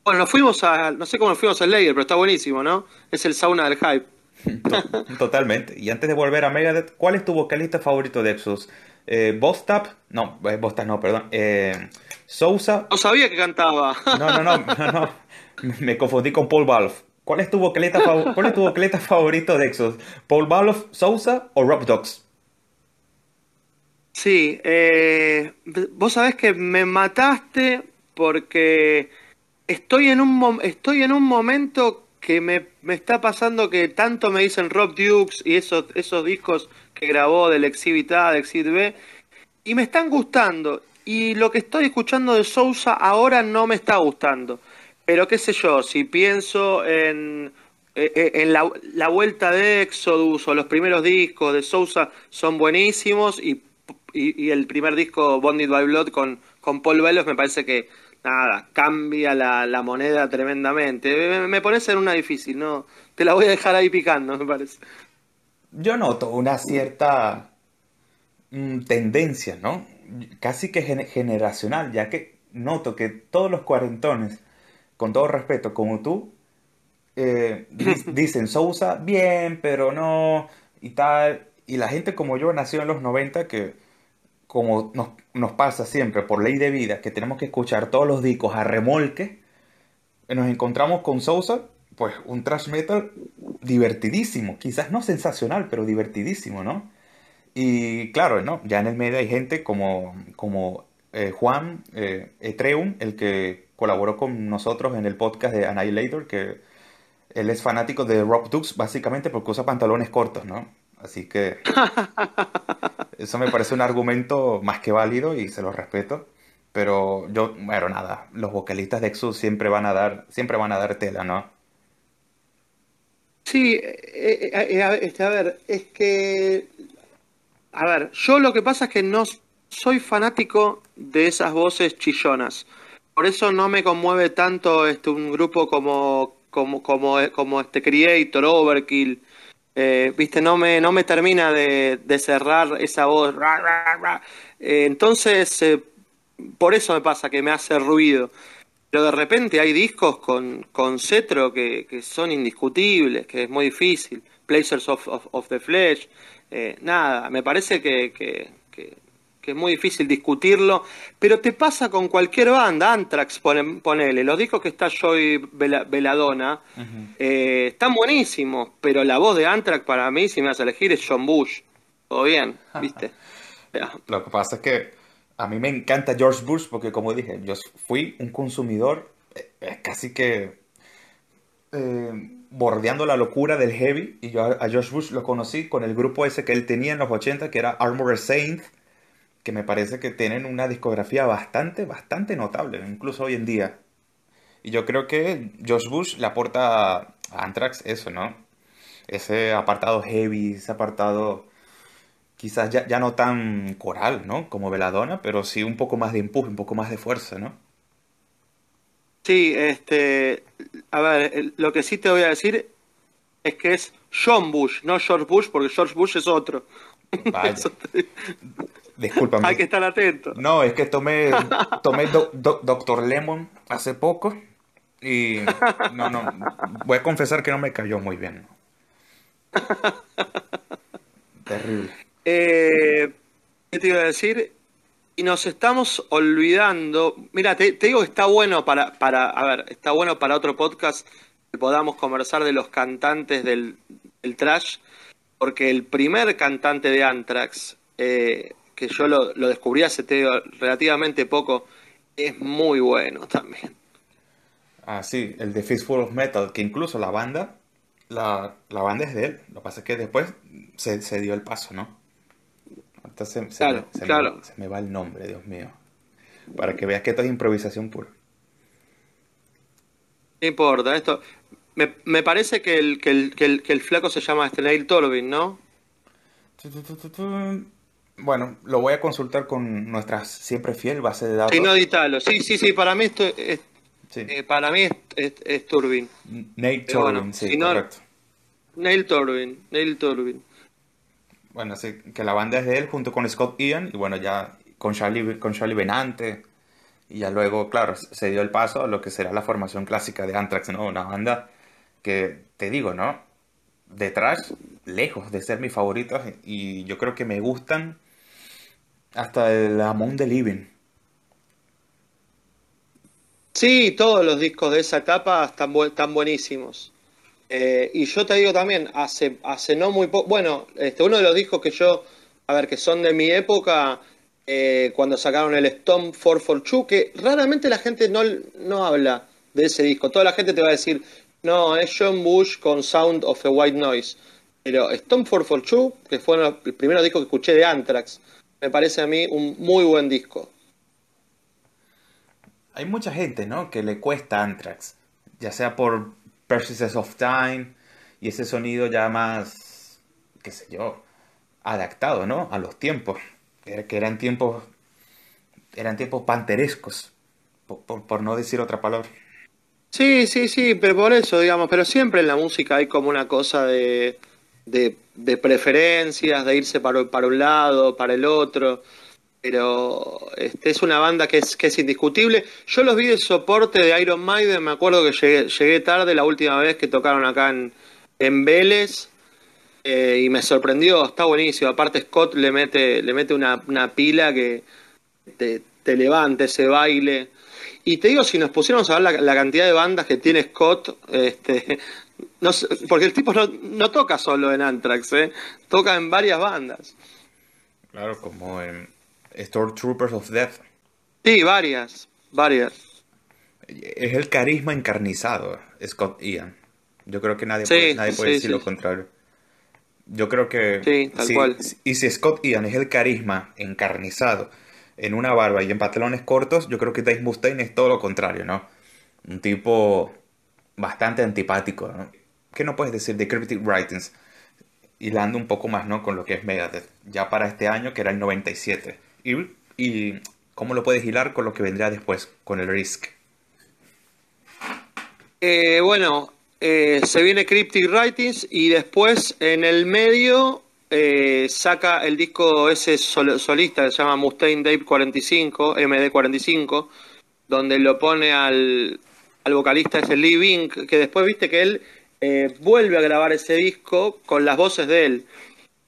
Bueno, nos fuimos a, no sé cómo nos fuimos a Slayer, pero está buenísimo, ¿no? Es el sauna del hype. *laughs* Totalmente. Y antes de volver a Megadeth, ¿cuál es tu vocalista favorito de Exodus? Eh, Bostap, no, eh, Bostap no, perdón. Eh, Sousa. No sabía que cantaba. *laughs* no, no, no, no, Me confundí con Paul Balfe. ¿Cuál es tu vocalista, ¿cuál es tu vocalista favorito de Exodus? ¿Paul Balfe, Sousa o Rob Dogs? Sí, eh, vos sabés que me mataste porque estoy en un, estoy en un momento que me, está pasando que tanto me dicen Rob Dukes y esos, esos discos que grabó del Exhibit A, del Exhibit B, y me están gustando. Y lo que estoy escuchando de Sousa ahora no me está gustando. Pero qué sé yo, si pienso en, eh, eh, en la, la vuelta de Exodus o los primeros discos de Sousa son buenísimos y y, el primer disco, Bonded by Blood, con, con Paul Velos, me parece que, nada, cambia la, moneda tremendamente. Me, pones en una difícil, ¿no? Te la voy a dejar ahí picando, me parece. Yo noto una cierta mm, tendencia, ¿no? Casi que generacional, ya que noto que todos los cuarentones, con todo respeto, como tú, eh, *laughs* dicen Sousa, bien, pero no, y tal. Y la gente como yo nació en los 90 que como nos, pasa siempre por ley de vida, que tenemos que escuchar todos los discos a remolque, nos encontramos con Sousa, pues un thrash metal divertidísimo, quizás no sensacional, pero divertidísimo, ¿no? Y claro, ¿no? Ya en el medio hay gente como, como eh, Juan eh, Etreum, el que colaboró con nosotros en el podcast de Annihilator, que él es fanático de Rock Dukes básicamente porque usa pantalones cortos, ¿no? Así que *laughs* eso me parece un argumento más que válido y se lo respeto. Pero yo, bueno, nada, los vocalistas de Exus siempre van a dar, siempre van a dar tela, ¿no? Sí, eh, este, a ver, es que, a ver, yo lo que pasa es que no soy fanático de esas voces chillonas. Por eso no me conmueve tanto este, un grupo como, como, como, como este Creator, Overkill. Eh, viste, no me, no me termina de, cerrar esa voz. Eh, entonces, eh, por eso me pasa que me hace ruido. Pero de repente hay discos con, con Cetro que, que son indiscutibles, que es muy difícil. Placers of, of, the Flesh. nada, me parece que, que que es muy difícil discutirlo, pero te pasa con cualquier banda, Anthrax, ponele, los discos que está Joy Veladona, eh, están buenísimos, pero la voz de Anthrax para mí, si me vas a elegir, es John Bush. Todo bien, *laughs* ¿viste? Lo que pasa es que a mí me encanta George Bush porque, como dije, yo fui un consumidor eh, casi que eh, bordeando la locura del heavy, y yo a George Bush lo conocí con el grupo ese que él tenía en los 80, que era Armored Saint que me parece que tienen una discografía bastante, bastante notable, incluso hoy en día. Y yo creo que Josh Bush le aporta a Anthrax eso, ¿no? Ese apartado heavy, ese apartado quizás ya, ya no tan coral, ¿no? Como Veladona, pero sí un poco más de empuje, un poco más de fuerza, ¿no? Sí, este, a ver, lo que sí te voy a decir es que es John Bush, no George Bush, porque George Bush es otro. Vaya. *laughs* Discúlpame. Hay que estar atento. No, es que tomé, tomé Doctor Lemon hace poco y no, no, voy a confesar que no me cayó muy bien. Terrible. Eh, ¿Qué te iba a decir? Y nos estamos olvidando. Mira, te, digo que está bueno para, para, a ver, está bueno para otro podcast que podamos conversar de los cantantes del, del trash, porque el primer cantante de Anthrax eh, que yo lo, descubrí hace relativamente poco, es muy bueno también. Ah, sí, el de Fistful of Metal, que incluso la banda, la, banda es de él. Lo que pasa es que después se, dio el paso, ¿no? Entonces se, claro, me, claro. Me, se me va el nombre, Dios mío. Para que veas que esto es improvisación pura. No importa, esto. Me, me parece que el, que, el, que, el, que el flaco se llama Neil Torbin, ¿no? Bueno, lo voy a consultar con nuestra siempre fiel base de datos. Sí, no Italo. Sí, sí, sí, para mí esto es, eh, para mí es, Turbin. Neil Turbin, sí, correcto. Neil Turbin, Neil Turbin. Bueno, sí, que la banda es de él junto con Scott Ian y bueno, ya con Charlie, con Charlie Benante y ya luego, claro, se dio el paso a lo que será la formación clásica de Anthrax, ¿no? Una banda que, te digo, ¿no? Detrás, lejos de ser mis favoritos y yo creo que me gustan hasta el Among the Living. Sí, todos los discos de esa etapa están, están buenísimos. Eh, y yo te digo también, hace, hace no muy poco, bueno, este, uno de los discos que yo, a ver, que son de mi época, eh, cuando sacaron el Stone 442, que raramente la gente no, no habla de ese disco. Toda la gente te va a decir, no, es John Bush con Sound of a White Noise. Pero Stone 442, que fue el primer disco que escuché de Anthrax, me parece a mí un muy buen disco. Hay mucha gente, ¿no? Que le cuesta Anthrax, ya sea por Persistence of Time y ese sonido ya más, qué sé yo, adaptado, ¿no? A los tiempos, que eran tiempos, eran tiempos panterescos, por, no decir otra palabra. Sí, sí, sí, pero por eso, digamos, pero siempre en la música hay como una cosa de de, preferencias, de irse para, para, un lado, para el otro. Pero este, es una banda que es, que es indiscutible. Yo los vi de soporte de Iron Maiden, me acuerdo que llegué, tarde la última vez que tocaron acá en, en Vélez. Eh, y me sorprendió, está buenísimo. Aparte Scott le mete, le mete una, pila que te, te, levanta ese baile. Y te digo, si nos pusiéramos a ver la, la, cantidad de bandas que tiene Scott, este, no, porque el tipo no, toca solo en Anthrax, ¿eh? toca en varias bandas. Claro, como en Stormtroopers of Death. Sí, varias, varias. Es el carisma encarnizado, Scott Ian. Yo creo que nadie puede, nadie puede decir lo contrario. Yo creo que... Sí, tal cual. Y si Scott Ian es el carisma encarnizado en una barba y en pantalones cortos, yo creo que Dave Mustaine es todo lo contrario, ¿no? Un tipo bastante antipático, ¿no? ¿Qué no puedes decir de Cryptic Writings? Hilando un poco más, ¿no? Con lo que es Megadeth. Ya para este año, que era el 97. Y, y ¿cómo lo puedes hilar con lo que vendrá después, con el Risk? Eh, bueno, eh, se viene Cryptic Writings y después en el medio eh, saca el disco ese solista que se llama Mustaine Dave 45, MD 45, donde lo pone al, al vocalista ese Lee Vink, que después viste que él vuelve a grabar ese disco con las voces de él.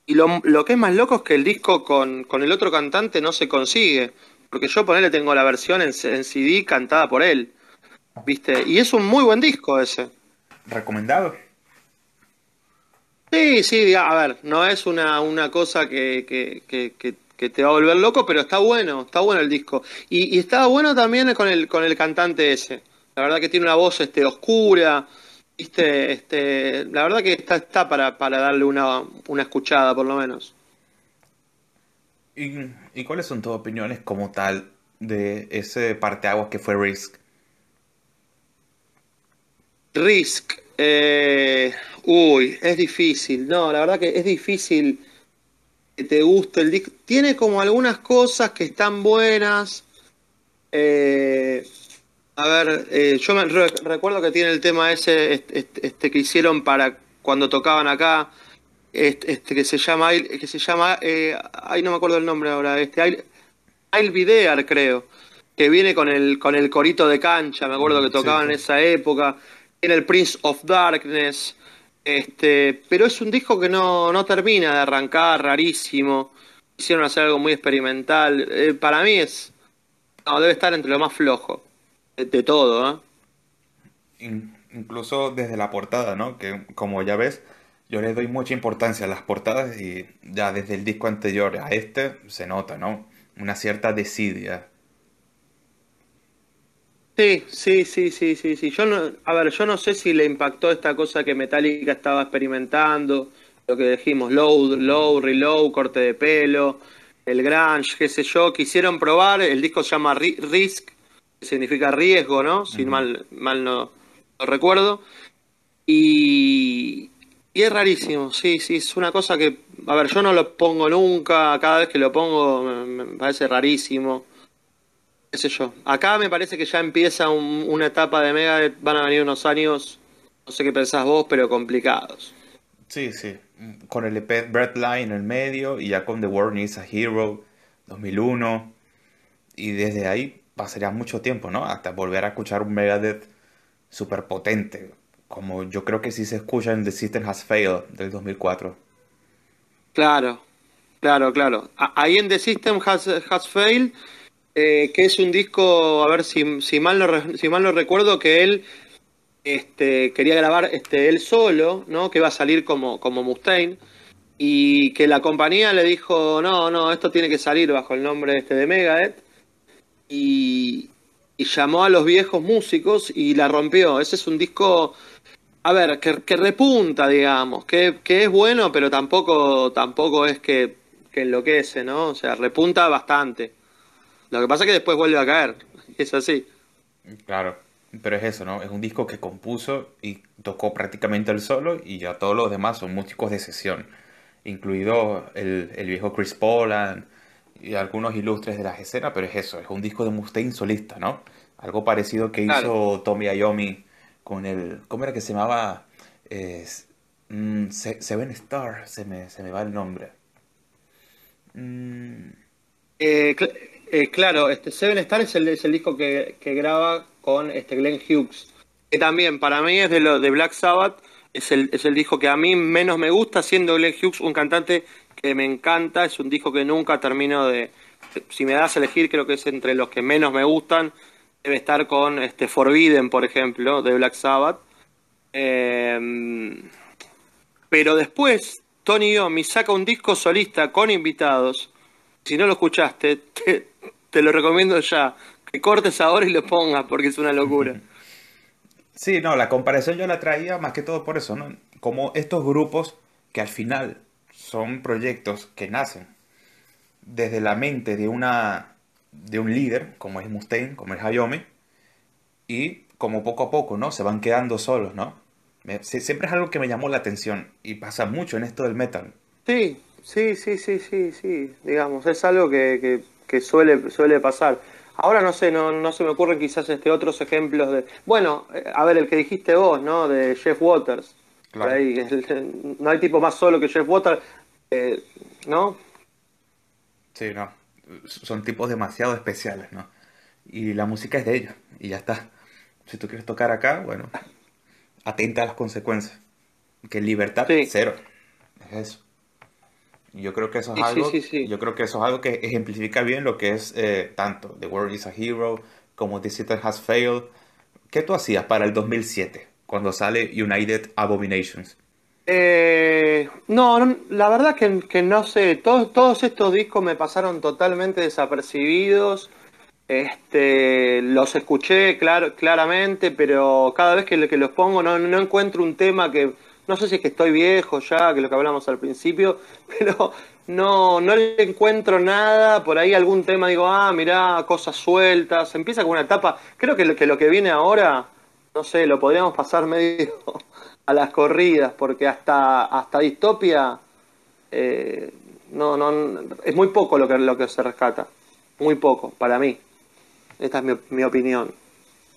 Y lo, lo que es más loco es que el disco con, con, el otro cantante no se consigue. Porque yo ponele tengo la versión en, en CD cantada por él. ¿Viste? Y es un muy buen disco ese. ¿Recomendado? Sí, sí, a ver, no es una, una cosa que, que, te va a volver loco, pero está bueno, está bueno el disco. Y, y está bueno también con el, con el cantante ese. La verdad que tiene una voz este, oscura, ¿viste? Este, la verdad que está, está para, para darle una, una escuchada, por lo menos. ¿Y, ¿Y cuáles son tus opiniones como tal de ese parteaguas que fue Risk? Risk. Eh, uy, es difícil. No, la verdad que es difícil que te guste el disco. Tiene como algunas cosas que están buenas. Eh, a ver, eh, yo me recuerdo que tiene el tema ese este, este, que hicieron para cuando tocaban acá. Este, este que se llama que se llama eh, ay no me acuerdo el nombre ahora este I'll, Be creo que viene con el con el corito de cancha me acuerdo que tocaban en esa época tiene el Prince of Darkness, este, pero es un disco que no, no termina de arrancar, rarísimo. Hicieron hacer algo muy experimental. Eh, para mí es. No, debe estar entre lo más flojo de, todo, ¿eh? incluso desde la portada, ¿no? Que como ya ves, yo le doy mucha importancia a las portadas y ya desde el disco anterior a este se nota, ¿no? Una cierta desidia Sí, sí, sí, sí, sí, sí. Yo no, a ver, yo no sé si le impactó esta cosa que Metallica estaba experimentando, lo que dijimos, low, low, reload, corte de pelo, el grunge, qué sé yo, quisieron probar, el disco se llama Risk, significa riesgo, ¿no? Si mal, mal no, recuerdo. Y, y es rarísimo, sí, sí, es una cosa que, a ver, yo no lo pongo nunca, cada vez que lo pongo me parece rarísimo yo. Acá me parece que ya empieza una etapa de Mega, van a venir unos años, no sé qué pensás vos, pero complicados. Sí, sí. Con el EP Breadline en el medio y ya con The World Needs a Hero 2001. Y desde ahí pasaría mucho tiempo, ¿no? Hasta volver a escuchar un Megadeth súper potente. Como yo creo que sí se escucha en The System Has Failed del 2004. Claro, claro, claro. Ahí en The System Has, Failed eh, que es un disco, a ver si, si, mal no, si mal no recuerdo, que él este, quería grabar este, él solo, ¿no? que iba a salir como, como Mustaine, y que la compañía le dijo, no, no, esto tiene que salir bajo el nombre este de Megadeth, y, llamó a los viejos músicos y la rompió. Ese es un disco, a ver, que, repunta, digamos, que, que, es bueno, pero tampoco, tampoco es que, que enloquece, ¿no? O sea, repunta bastante. Lo que pasa es que después vuelve a caer. *laughs* Es así. Claro, pero es eso, ¿no? Es un disco que compuso y tocó prácticamente el solo y ya todos los demás son músicos de sesión, incluido el, viejo Chris Poland y algunos ilustres de la escena, pero es eso, es un disco de Mustaine solista, ¿no? Algo parecido que hizo Tommy Iommi con el... ¿Cómo era que se llamaba? Mm, Seven Star, se me, se me va el nombre. Mm. Eh, eh, claro, este Seven Star es el, el disco que, graba con este Glenn Hughes, que también para mí es de lo de Black Sabbath, es el, es el disco que a mí menos me gusta, siendo Glenn Hughes un cantante que me encanta, es un disco que nunca termino de... Si me das a elegir, creo que es entre los que menos me gustan, debe estar con este Forbidden, por ejemplo, de Black Sabbath. Em, pero después, Tony Yomi saca un disco solista con invitados. Si no lo escuchaste, te, te lo recomiendo ya. Que cortes ahora y lo pongas porque es una locura. *laughs* Sí, no, la comparación yo la traía más que todo por eso, ¿no? Como estos grupos que al final son proyectos que nacen desde la mente de una de un líder, como es Mustaine, como es Hayome, y como poco a poco, ¿no? Se van quedando solos, ¿no? Siempre es algo que me llamó la atención y pasa mucho en esto del metal. Sí, sí, sí, sí, sí, sí, digamos, es algo que, que, suele, suele pasar. Ahora no sé, no, no se me ocurren quizás este otros ejemplos de... Bueno, eh, a ver, el que dijiste vos, ¿no? De Jeff Waters. Claro. *laughs* no hay tipo más solo que Jeff Waters, eh, ¿no? Sí, no. Son tipos demasiado especiales, ¿no? Y la música es de ellos, y ya está. Si tú quieres tocar acá, bueno, atenta a las consecuencias. Que libertad, cero. Es eso. Yo creo que eso es algo. yo creo que eso es algo que ejemplifica bien lo que es eh, tanto The World is a Hero como The City Has Failed. ¿Qué tú hacías para el 2007 cuando sale United Abominations? Eh, no, la verdad que, no sé. Todos, estos discos me pasaron totalmente desapercibidos. Este, los escuché claramente, pero cada vez que, los pongo no, encuentro un tema que, no sé si es que estoy viejo ya, que lo que hablamos al principio, *laughs* pero no, no le encuentro nada, por ahí algún tema digo, ah, mirá, cosas sueltas, empieza con una etapa, creo que, lo que viene ahora, no sé, lo podríamos pasar *laughs* medio a las corridas, porque hasta, hasta Distopia eh, no, no, es muy poco lo que, lo que se rescata, muy poco, para mí. Esta es mi, opinión.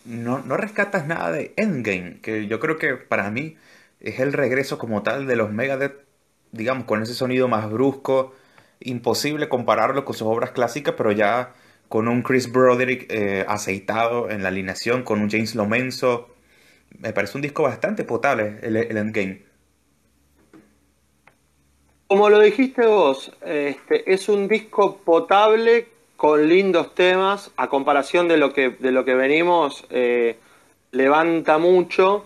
No, no rescatas nada de Endgame, que yo creo que para mí es el regreso como tal de los Megadeth, digamos, con ese sonido más brusco. Imposible compararlo con sus obras clásicas, pero ya con un Chris Broderick eh, aceitado en la alineación, con un James Lomenzo. Me parece un disco bastante potable, el, Endgame. Como lo dijiste vos, este, es un disco potable con lindos temas, a comparación de lo que, de lo que venimos, eh, levanta mucho.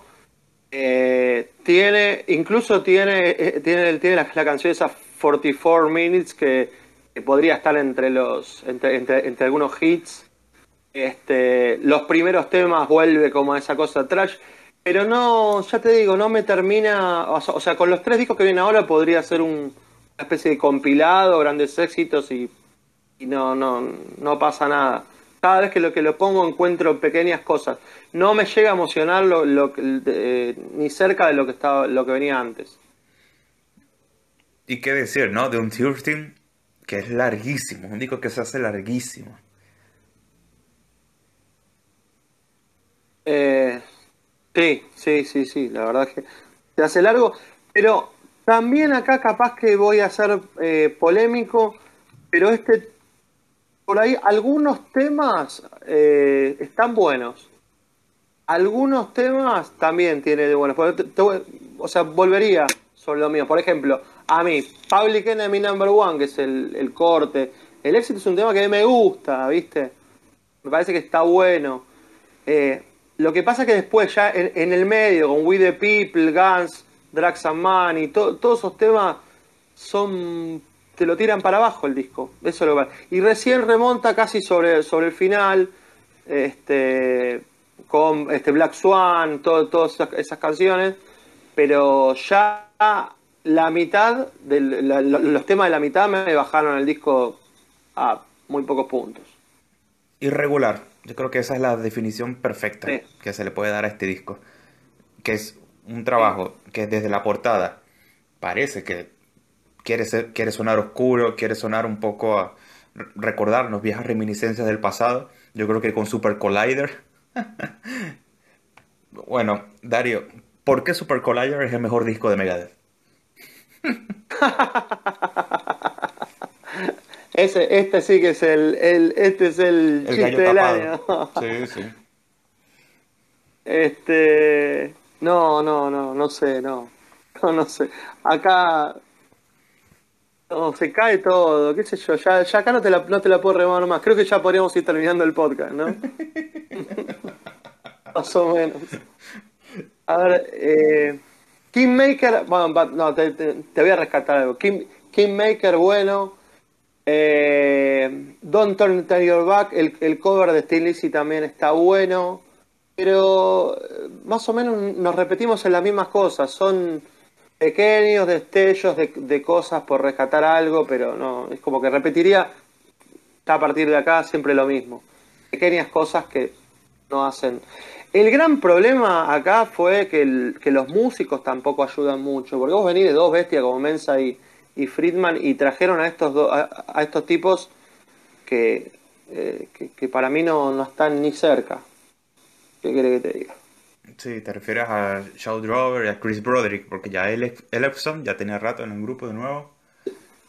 Eh, tiene, incluso tiene, eh, tiene, tiene la, canción esa 44 Minutes que, podría estar entre los, entre, entre, algunos hits. Este, los primeros temas vuelve como a esa cosa trash, pero no, ya te digo, no me termina, o sea, con los tres discos que vienen ahora podría ser un, una especie de compilado, grandes éxitos y no, no, no pasa nada. Cada vez que lo que lo pongo encuentro pequeñas cosas. No me llega a emocionar lo, lo eh, ni cerca de lo que estaba, lo que venía antes. Y qué decir, ¿no? De un Team que es larguísimo, un disco que se hace larguísimo. Eh, sí, sí, sí, sí, la verdad es que se hace largo, pero también acá capaz que voy a ser eh, polémico, pero este por ahí algunos temas eh, están buenos. Algunos temas también tiene de buenos. o sea, volvería sobre lo mío. Por ejemplo, a mí, Public Enemy Number One, que es el, corte. El éxito es un tema que a mí me gusta, ¿viste? Me parece que está bueno. Eh, lo que pasa es que después, ya en, el medio, con We the People, Guns, Drags and Money, todos esos temas son te lo tiran para abajo el disco. Eso lo Y recién remonta casi sobre, sobre el final, este, con este Black Swan, todas esas, canciones, pero ya la mitad, de los temas de la mitad me bajaron el disco a muy pocos puntos. Irregular. Yo creo que esa es la definición perfecta que se le puede dar a este disco. Que es un trabajo que desde la portada parece que quiere, ser, quiere sonar oscuro, quiere sonar un poco a recordarnos viejas reminiscencias del pasado. Yo creo que con Super Collider. *laughs* bueno, Dario, ¿por qué Super Collider es el mejor disco de Megadeth? *laughs* Ese, este sí que es el, el este es el, chiste del año. *laughs* sí, sí. Este, no, no, no, no sé, no, no, no sé. Acá no, se cae todo, qué sé yo, ya, ya acá no te, la, no te la puedo remar más. Creo que ya podríamos ir terminando el podcast, ¿no? *laughs* más o menos. A ver, eh, Kingmaker, bueno, no, te, voy a rescatar algo. King, Kingmaker, bueno. Eh, Don't Turn, Your Back, el, cover de Steel también está bueno, pero eh, más o menos nos repetimos en las mismas cosas, son pequeños destellos de, cosas por rescatar algo, pero no, es como que repetiría a partir de acá siempre lo mismo, pequeñas cosas que no hacen. El gran problema acá fue que, los músicos tampoco ayudan mucho, porque vos venís de dos bestias como Mensa y, Friedman y trajeron a estos, a, estos tipos eh, que, que, para mí no, no están ni cerca. ¿Qué querés que te diga? Sí, te refieres a Shaw Drover y a Chris Broderick, porque ya Epson ya tenía rato en el grupo de nuevo.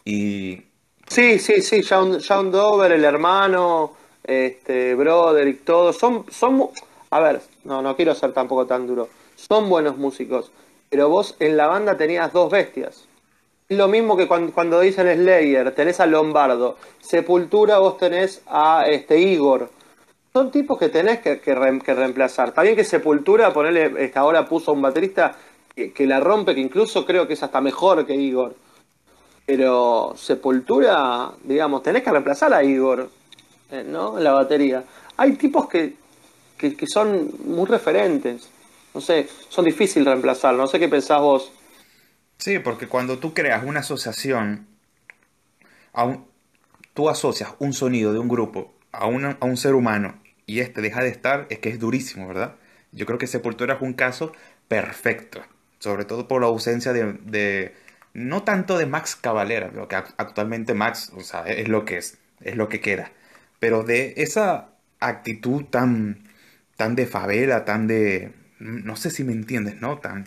Y. Sí, sí, sí, Shawn, Dover, el hermano, este, Broderick, todos. Son, son a ver, no, no quiero ser tampoco tan duro. Son buenos músicos, pero vos en la banda tenías dos bestias. Lo mismo que cuando, dicen Slayer, tenés a Lombardo. Sepultura, vos tenés a este Igor. Son tipos que tenés que, reemplazar. Está bien que Sepultura, ponerle, este, ahora puso a un baterista que, la rompe, que incluso creo que es hasta mejor que Igor. Pero Sepultura, digamos, tenés que reemplazar a Igor, eh, ¿no? En la batería. Hay tipos que que, son muy referentes. No sé, son difíciles reemplazar. No sé qué pensás vos. Sí, porque cuando tú creas una asociación, tú asocias un sonido de un grupo a, a un ser humano y este deja de estar, es que es durísimo, ¿verdad? Yo creo que Sepultura es un caso perfecto, sobre todo por la ausencia de, no tanto de Max Cavalera, lo que actualmente Max, o sea, es lo que es, es lo que queda, pero de esa actitud tan tan de favela, tan de, no sé si me entiendes, ¿no? Tan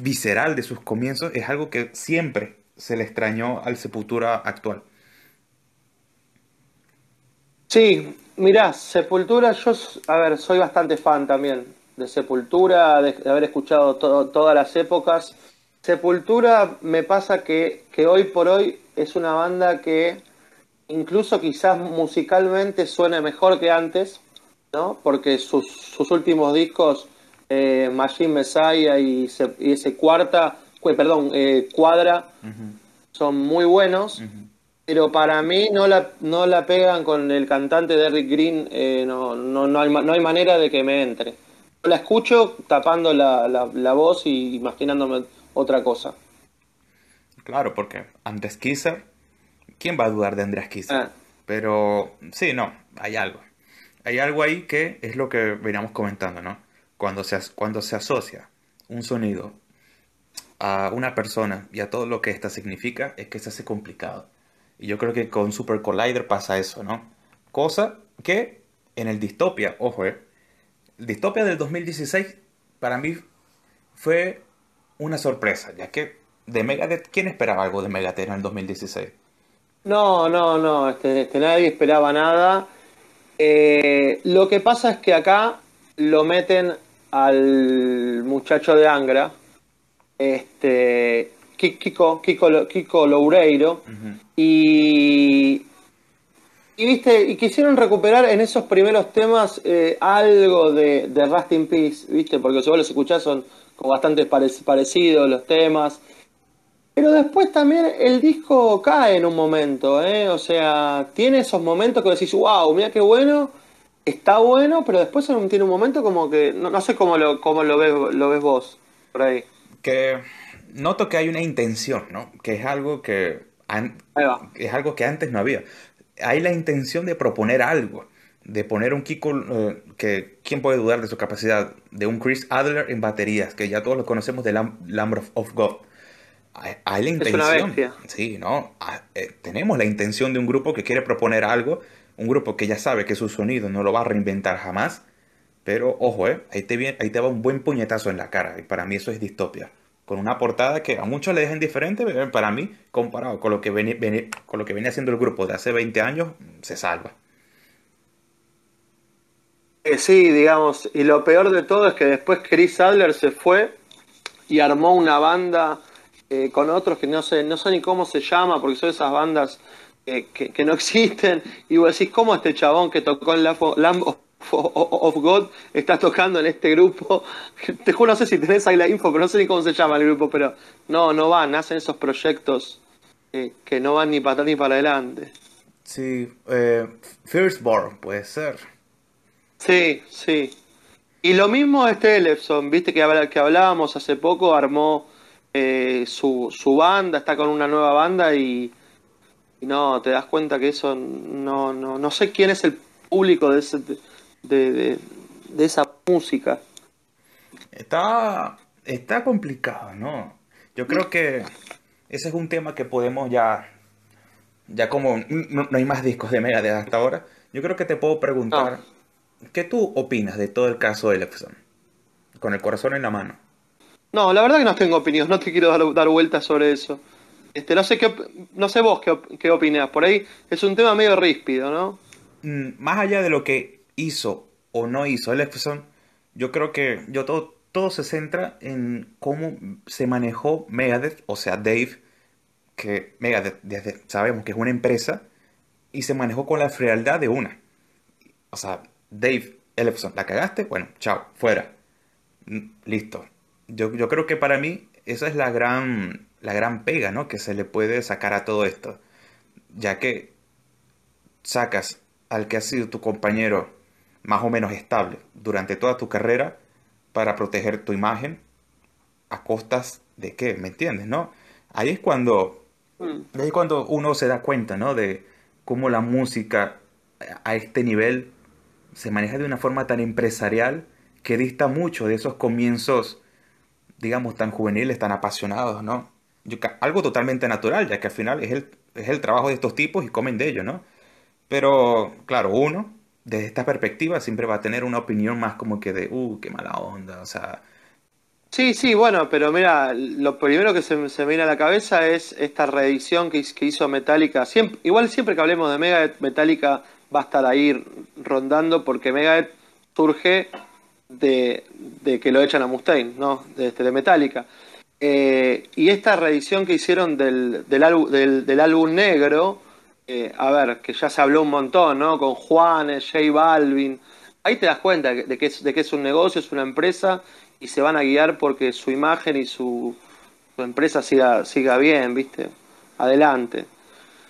visceral de sus comienzos, es algo que siempre se le extrañó al Sepultura actual. Sí, mirá, Sepultura, yo, a ver, soy bastante fan también de Sepultura, de, haber escuchado todas las épocas. Sepultura me pasa que, que hoy por hoy es una banda que incluso quizás musicalmente suene mejor que antes, ¿no? Porque sus, sus últimos discos, eh, Machine Messiah y, ese cuarta, perdón, eh, Cuadra, son muy buenos, pero para mí no la, no la pegan con el cantante de Eric Green, eh, no, no, no, hay, no hay manera de que me entre. Yo la escucho tapando la, la, voz y imaginándome otra cosa. Claro, porque antes Kisser, ¿quién va a dudar de Andreas Kisser? Ah. Pero sí, no, hay algo hay algo ahí que es lo que veníamos comentando, ¿no? Cuando se, cuando se asocia un sonido a una persona y a todo lo que ésta significa, es que se hace complicado. Y yo creo que con Super Collider pasa eso, ¿no? Cosa que en el Distopia, ojo, ¿eh? El Distopia del 2016 para mí fue una sorpresa, ya que de Megadeth, ¿quién esperaba algo de Megadeth en el 2016? No, no, no, este, este nadie esperaba nada. Eh, lo que pasa es que acá lo meten al muchacho de Angra, este, Kiko, Kiko, Kiko Loureiro, y, y, viste, y quisieron recuperar en esos primeros temas eh, algo de, de Rust in Peace, viste, porque si vos los escuchás son como bastante parecidos los temas. Pero después también el disco cae en un momento, ¿eh? O sea, tiene esos momentos que decís, wow, mira qué bueno, está bueno, pero después tiene un momento como que, no, sé cómo lo, cómo lo, ves, lo ves vos, por ahí. Que noto que hay una intención, ¿no? Que es algo que, es algo que antes no había. Hay la intención de proponer algo, de poner un Kiko, eh, que quién puede dudar de su capacidad, de un Chris Adler en baterías, que ya todos lo conocemos de Lamb of God hay la intención. Sí, ¿no? Eh, tenemos la intención de un grupo que quiere proponer algo, un grupo que ya sabe que su sonido no lo va a reinventar jamás, pero ojo, ¿eh? ahí, te ahí te va un buen puñetazo en la cara, y para mí eso es distopia. Con una portada que a muchos le dejan diferente, pero para mí, comparado con lo que venía, con lo que haciendo el grupo de hace 20 años, se salva. Eh, sí, digamos, y lo peor de todo es que después Chris Adler se fue y armó una banda eh, con otros que no sé, no sé ni cómo se llama, porque son esas bandas que, no existen, y vos decís, ¿cómo este chabón que tocó en Lamb of, God está tocando en este grupo? *laughs* Te juro, no sé si tenés ahí la info, pero no sé ni cómo se llama el grupo, pero no, no van, hacen esos proyectos que no van ni para atrás ni para adelante. Sí, eh, Firstborn puede ser. Sí, sí. Y lo mismo este Elefson, viste que, que hablábamos hace poco, armó eh, su, su banda, está con una nueva banda y, no, te das cuenta que eso no, no, no sé quién es el público de, ese, de, de, esa música. Está, está complicado, ¿no? Yo creo que ese es un tema que podemos ya, ya como no, hay más discos de Megadeth hasta ahora, yo creo que te puedo preguntar, ¿qué tú opinas de todo el caso de Elefson? Con el corazón en la mano. No, la verdad que no tengo opinión, no te quiero dar, dar vueltas sobre eso. Este, no sé qué, no sé vos qué, qué opinás, por ahí es un tema medio ríspido, ¿no? Mm, más allá de lo que hizo o no hizo Elefson, yo creo que yo todo, todo se centra en cómo se manejó Megadeth, o sea, Dave, que Megadeth sabemos que es una empresa, y se manejó con la frialdad de una. O sea, Dave Ellefson, ¿la cagaste? Bueno, chao, fuera. Mm, listo. Yo, yo creo que para mí esa es la gran, la gran pega, ¿no? Que se le puede sacar a todo esto. Ya que sacas al que ha sido tu compañero más o menos estable durante toda tu carrera para proteger tu imagen a costas de qué, ¿me entiendes? ¿No? Ahí es cuando, mm. ahí es cuando uno se da cuenta, ¿no? De cómo la música a este nivel se maneja de una forma tan empresarial que dista mucho de esos comienzos, digamos, tan juveniles, tan apasionados, ¿no? Algo totalmente natural, ya que al final es el, es el trabajo de estos tipos y comen de ello, ¿no? Pero, claro, uno, desde esta perspectiva, siempre va a tener una opinión más como que de, uh, qué mala onda, o sea... Sí, sí, bueno, pero mira, lo primero que se, se me viene a la cabeza es esta reedición que, hizo Metallica. Siempre, igual siempre que hablemos de Megadeth, Metallica va a estar ahí rondando porque Megadeth surge de, que lo echan a Mustaine, ¿no? De, este, de Metallica. Eh, y esta reedición que hicieron del, del, del álbum negro, eh, a ver, que ya se habló un montón, ¿no? Con Juanes, J Balvin. Ahí te das cuenta de que, es, de que es un negocio, es una empresa y se van a guiar porque su imagen y su, empresa siga, siga bien, ¿viste? Adelante.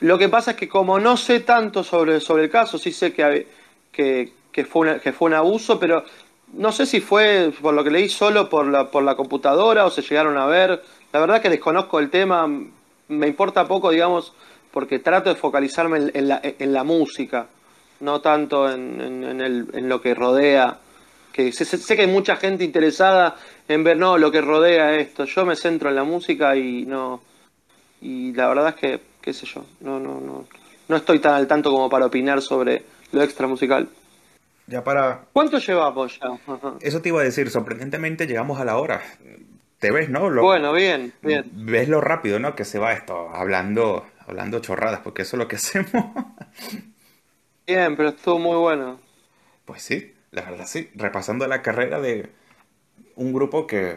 Lo que pasa es que como no sé tanto sobre, sobre el caso, sí sé que, que, que, fue que fue un abuso, pero no sé si fue por lo que leí solo por la, por la computadora o se llegaron a ver. La verdad que desconozco el tema, me importa poco, digamos, porque trato de focalizarme en, la, en la, música, no tanto en, el, en, lo que rodea. Que sé, sé, que hay mucha gente interesada en ver no lo que rodea esto. Yo me centro en la música y no y la verdad es que qué sé yo, no no no no estoy tan al tanto como para opinar sobre lo extra musical. Ya para ¿Cuánto llevamos ya? *laughs* Eso te iba a decir, sorprendentemente llegamos a la hora. Te ves, ¿no? bueno, bien, bien. Ves lo rápido, ¿no? Que se va esto, hablando hablando chorradas, porque eso es lo que *laughs* hacemos. Bien, pero estuvo muy bueno. Pues sí, la verdad sí, repasando la carrera de un grupo que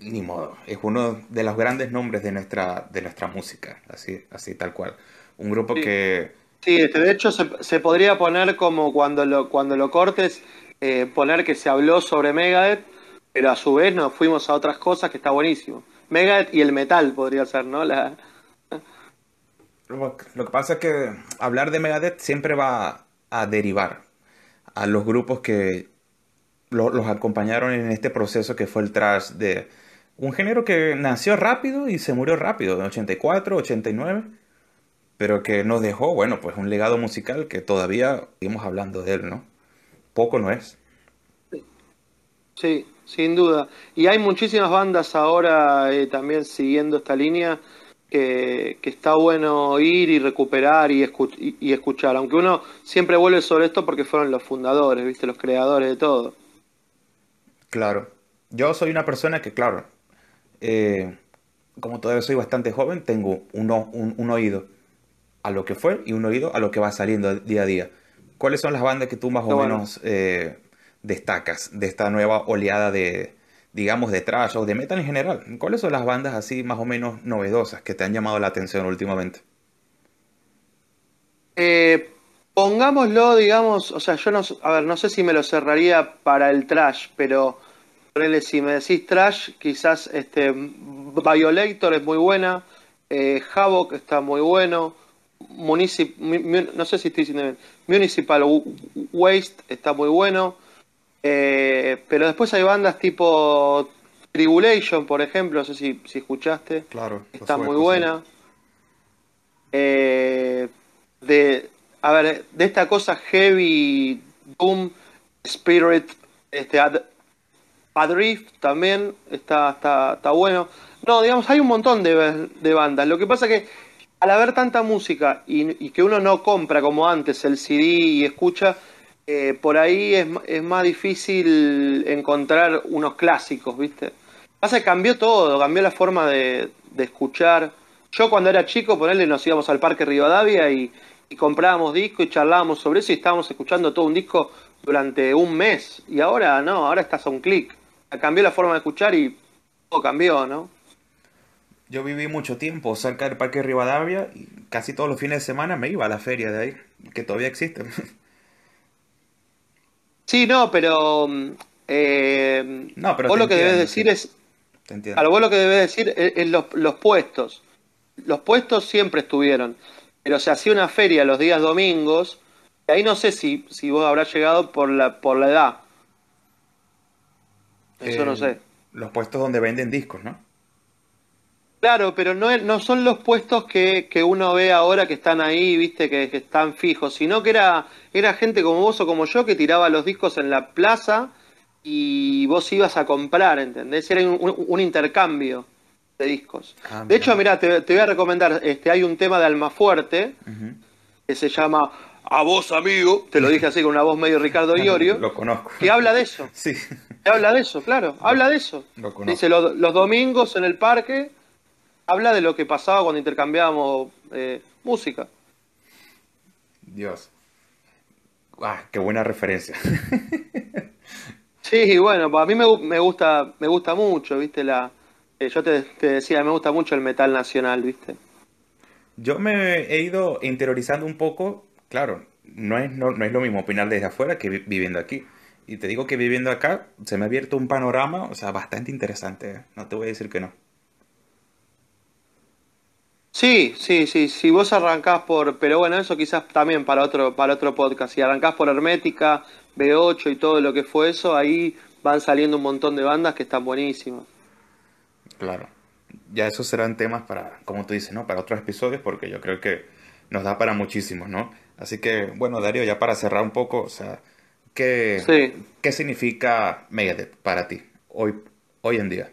ni modo, es uno de los grandes nombres de nuestra de nuestra música, así así tal cual. Un grupo que Sí, este, de hecho se, podría poner como cuando lo cuando lo cortes eh, poner que se habló sobre Megadeth, pero a su vez nos fuimos a otras cosas que está buenísimo. Megadeth y el metal podría ser, ¿no? La, lo, que pasa es que hablar de Megadeth siempre va a derivar a los grupos que los acompañaron en este proceso que fue el trash de un género que nació rápido y se murió rápido, en 84, 89, pero que nos dejó, bueno, pues un legado musical que todavía seguimos hablando de él, ¿no? Poco no es. Sí, sin duda. Y hay muchísimas bandas ahora eh, también siguiendo esta línea que, está bueno ir y recuperar y, y, escuchar, aunque uno siempre vuelve sobre esto porque fueron los fundadores, viste, los creadores de todo. Claro, yo soy una persona que, claro, eh, como todavía soy bastante joven, tengo un, un, oído a lo que fue y un oído a lo que va saliendo día a día. ¿Cuáles son las bandas que tú más o menos eh, destacas de esta nueva oleada de, digamos, de trash o de metal en general. ¿Cuáles son las bandas así más o menos novedosas que te han llamado la atención últimamente? Eh, pongámoslo, digamos, o sea, yo no, a ver, no sé si me lo cerraría para el trash, pero si me decís trash, quizás este Violator es muy buena, eh, Havoc está muy bueno, no sé si estoy diciendo bien, Municipal Waste está muy bueno. Eh, pero después hay bandas tipo Tribulation, por ejemplo, no sé si, si escuchaste. Claro. Está muy buena. Eh, de, a ver, de esta cosa heavy, Doom, Spirit, este, Adrift también está, está, está bueno. No, digamos, hay un montón de, de bandas. Lo que pasa que al haber tanta música y, que uno no compra como antes el CD y escucha, eh, por ahí es, es, más difícil encontrar unos clásicos, ¿viste? Pasa que cambió todo, cambió la forma de, escuchar. Yo cuando era chico, ponerle, nos íbamos al Parque Rivadavia y, y comprábamos discos y charlábamos sobre eso y estábamos escuchando todo un disco durante un mes. Y ahora no, ahora estás a un clic. Cambió la forma de escuchar y todo cambió, ¿no? Yo viví mucho tiempo cerca del Parque Rivadavia y casi todos los fines de semana me iba a la feria de ahí, que todavía existe. *laughs* Sí, no, pero. Eh, no, pero vos lo que debes decir es. Lo vos lo que debes decir es, los, puestos. Los puestos siempre estuvieron. Pero se hacía una feria los días domingos. Y ahí no sé si, si vos habrás llegado por la, por la edad. Eso no sé. Los puestos donde venden discos, ¿no? Claro, pero no, no son los puestos que, uno ve ahora que están ahí, viste, que, están fijos, sino que era, era gente como vos o como yo que tiraba los discos en la plaza y vos ibas a comprar, ¿entendés? Era un, intercambio de discos. Ah, de hecho, mira, te, voy a recomendar, este, hay un tema de Almafuerte que se llama A vos, amigo, te lo dije así con una voz medio Ricardo *laughs* Iorio. lo conozco. Que habla de eso. *laughs* Sí. Que habla de eso, claro, habla de eso. Dice, los domingos en el parque habla de lo que pasaba cuando intercambiábamos eh, música. Dios. Ah, qué buena referencia. *laughs* sí, bueno, pues a mí me, gusta, me gusta mucho, viste, la. Eh, yo te, decía, me gusta mucho el metal nacional, viste. Yo me he ido interiorizando un poco, claro, no es, no, es lo mismo opinar desde afuera que viviendo aquí. Y te digo que viviendo acá se me ha abierto un panorama, o sea, bastante interesante. ¿eh? No te voy a decir que no. Sí, sí, sí, si vos arrancás por, pero bueno, eso quizás también para otro, para otro podcast, si arrancás por Hermética, B8 y todo lo que fue eso, ahí van saliendo un montón de bandas que están buenísimas. Claro, ya esos serán temas para, como tú dices, ¿no? Para otros episodios, porque yo creo que nos da para muchísimos, ¿no? Así que, bueno, Darío, ya para cerrar un poco, o sea, ¿qué, ¿qué significa Megadeth para ti hoy, hoy en día?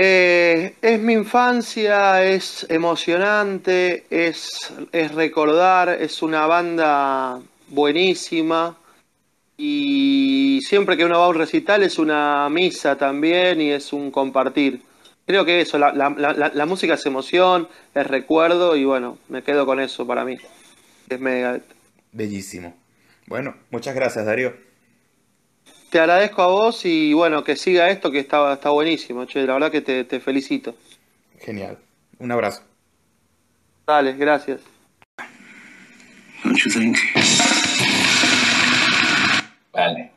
Eh, es mi infancia, es emocionante, es, es recordar, es una banda buenísima y siempre que uno va a un recital es una misa también y es un compartir. Creo que eso, la, la, música es emoción, es recuerdo y bueno, me quedo con eso para mí. Es mega. Bellísimo. Bueno, muchas gracias Darío. Te agradezco a vos y bueno, que siga esto que está, está buenísimo, che, la verdad que te, te felicito. Genial. Un abrazo. Dale, gracias. Vale.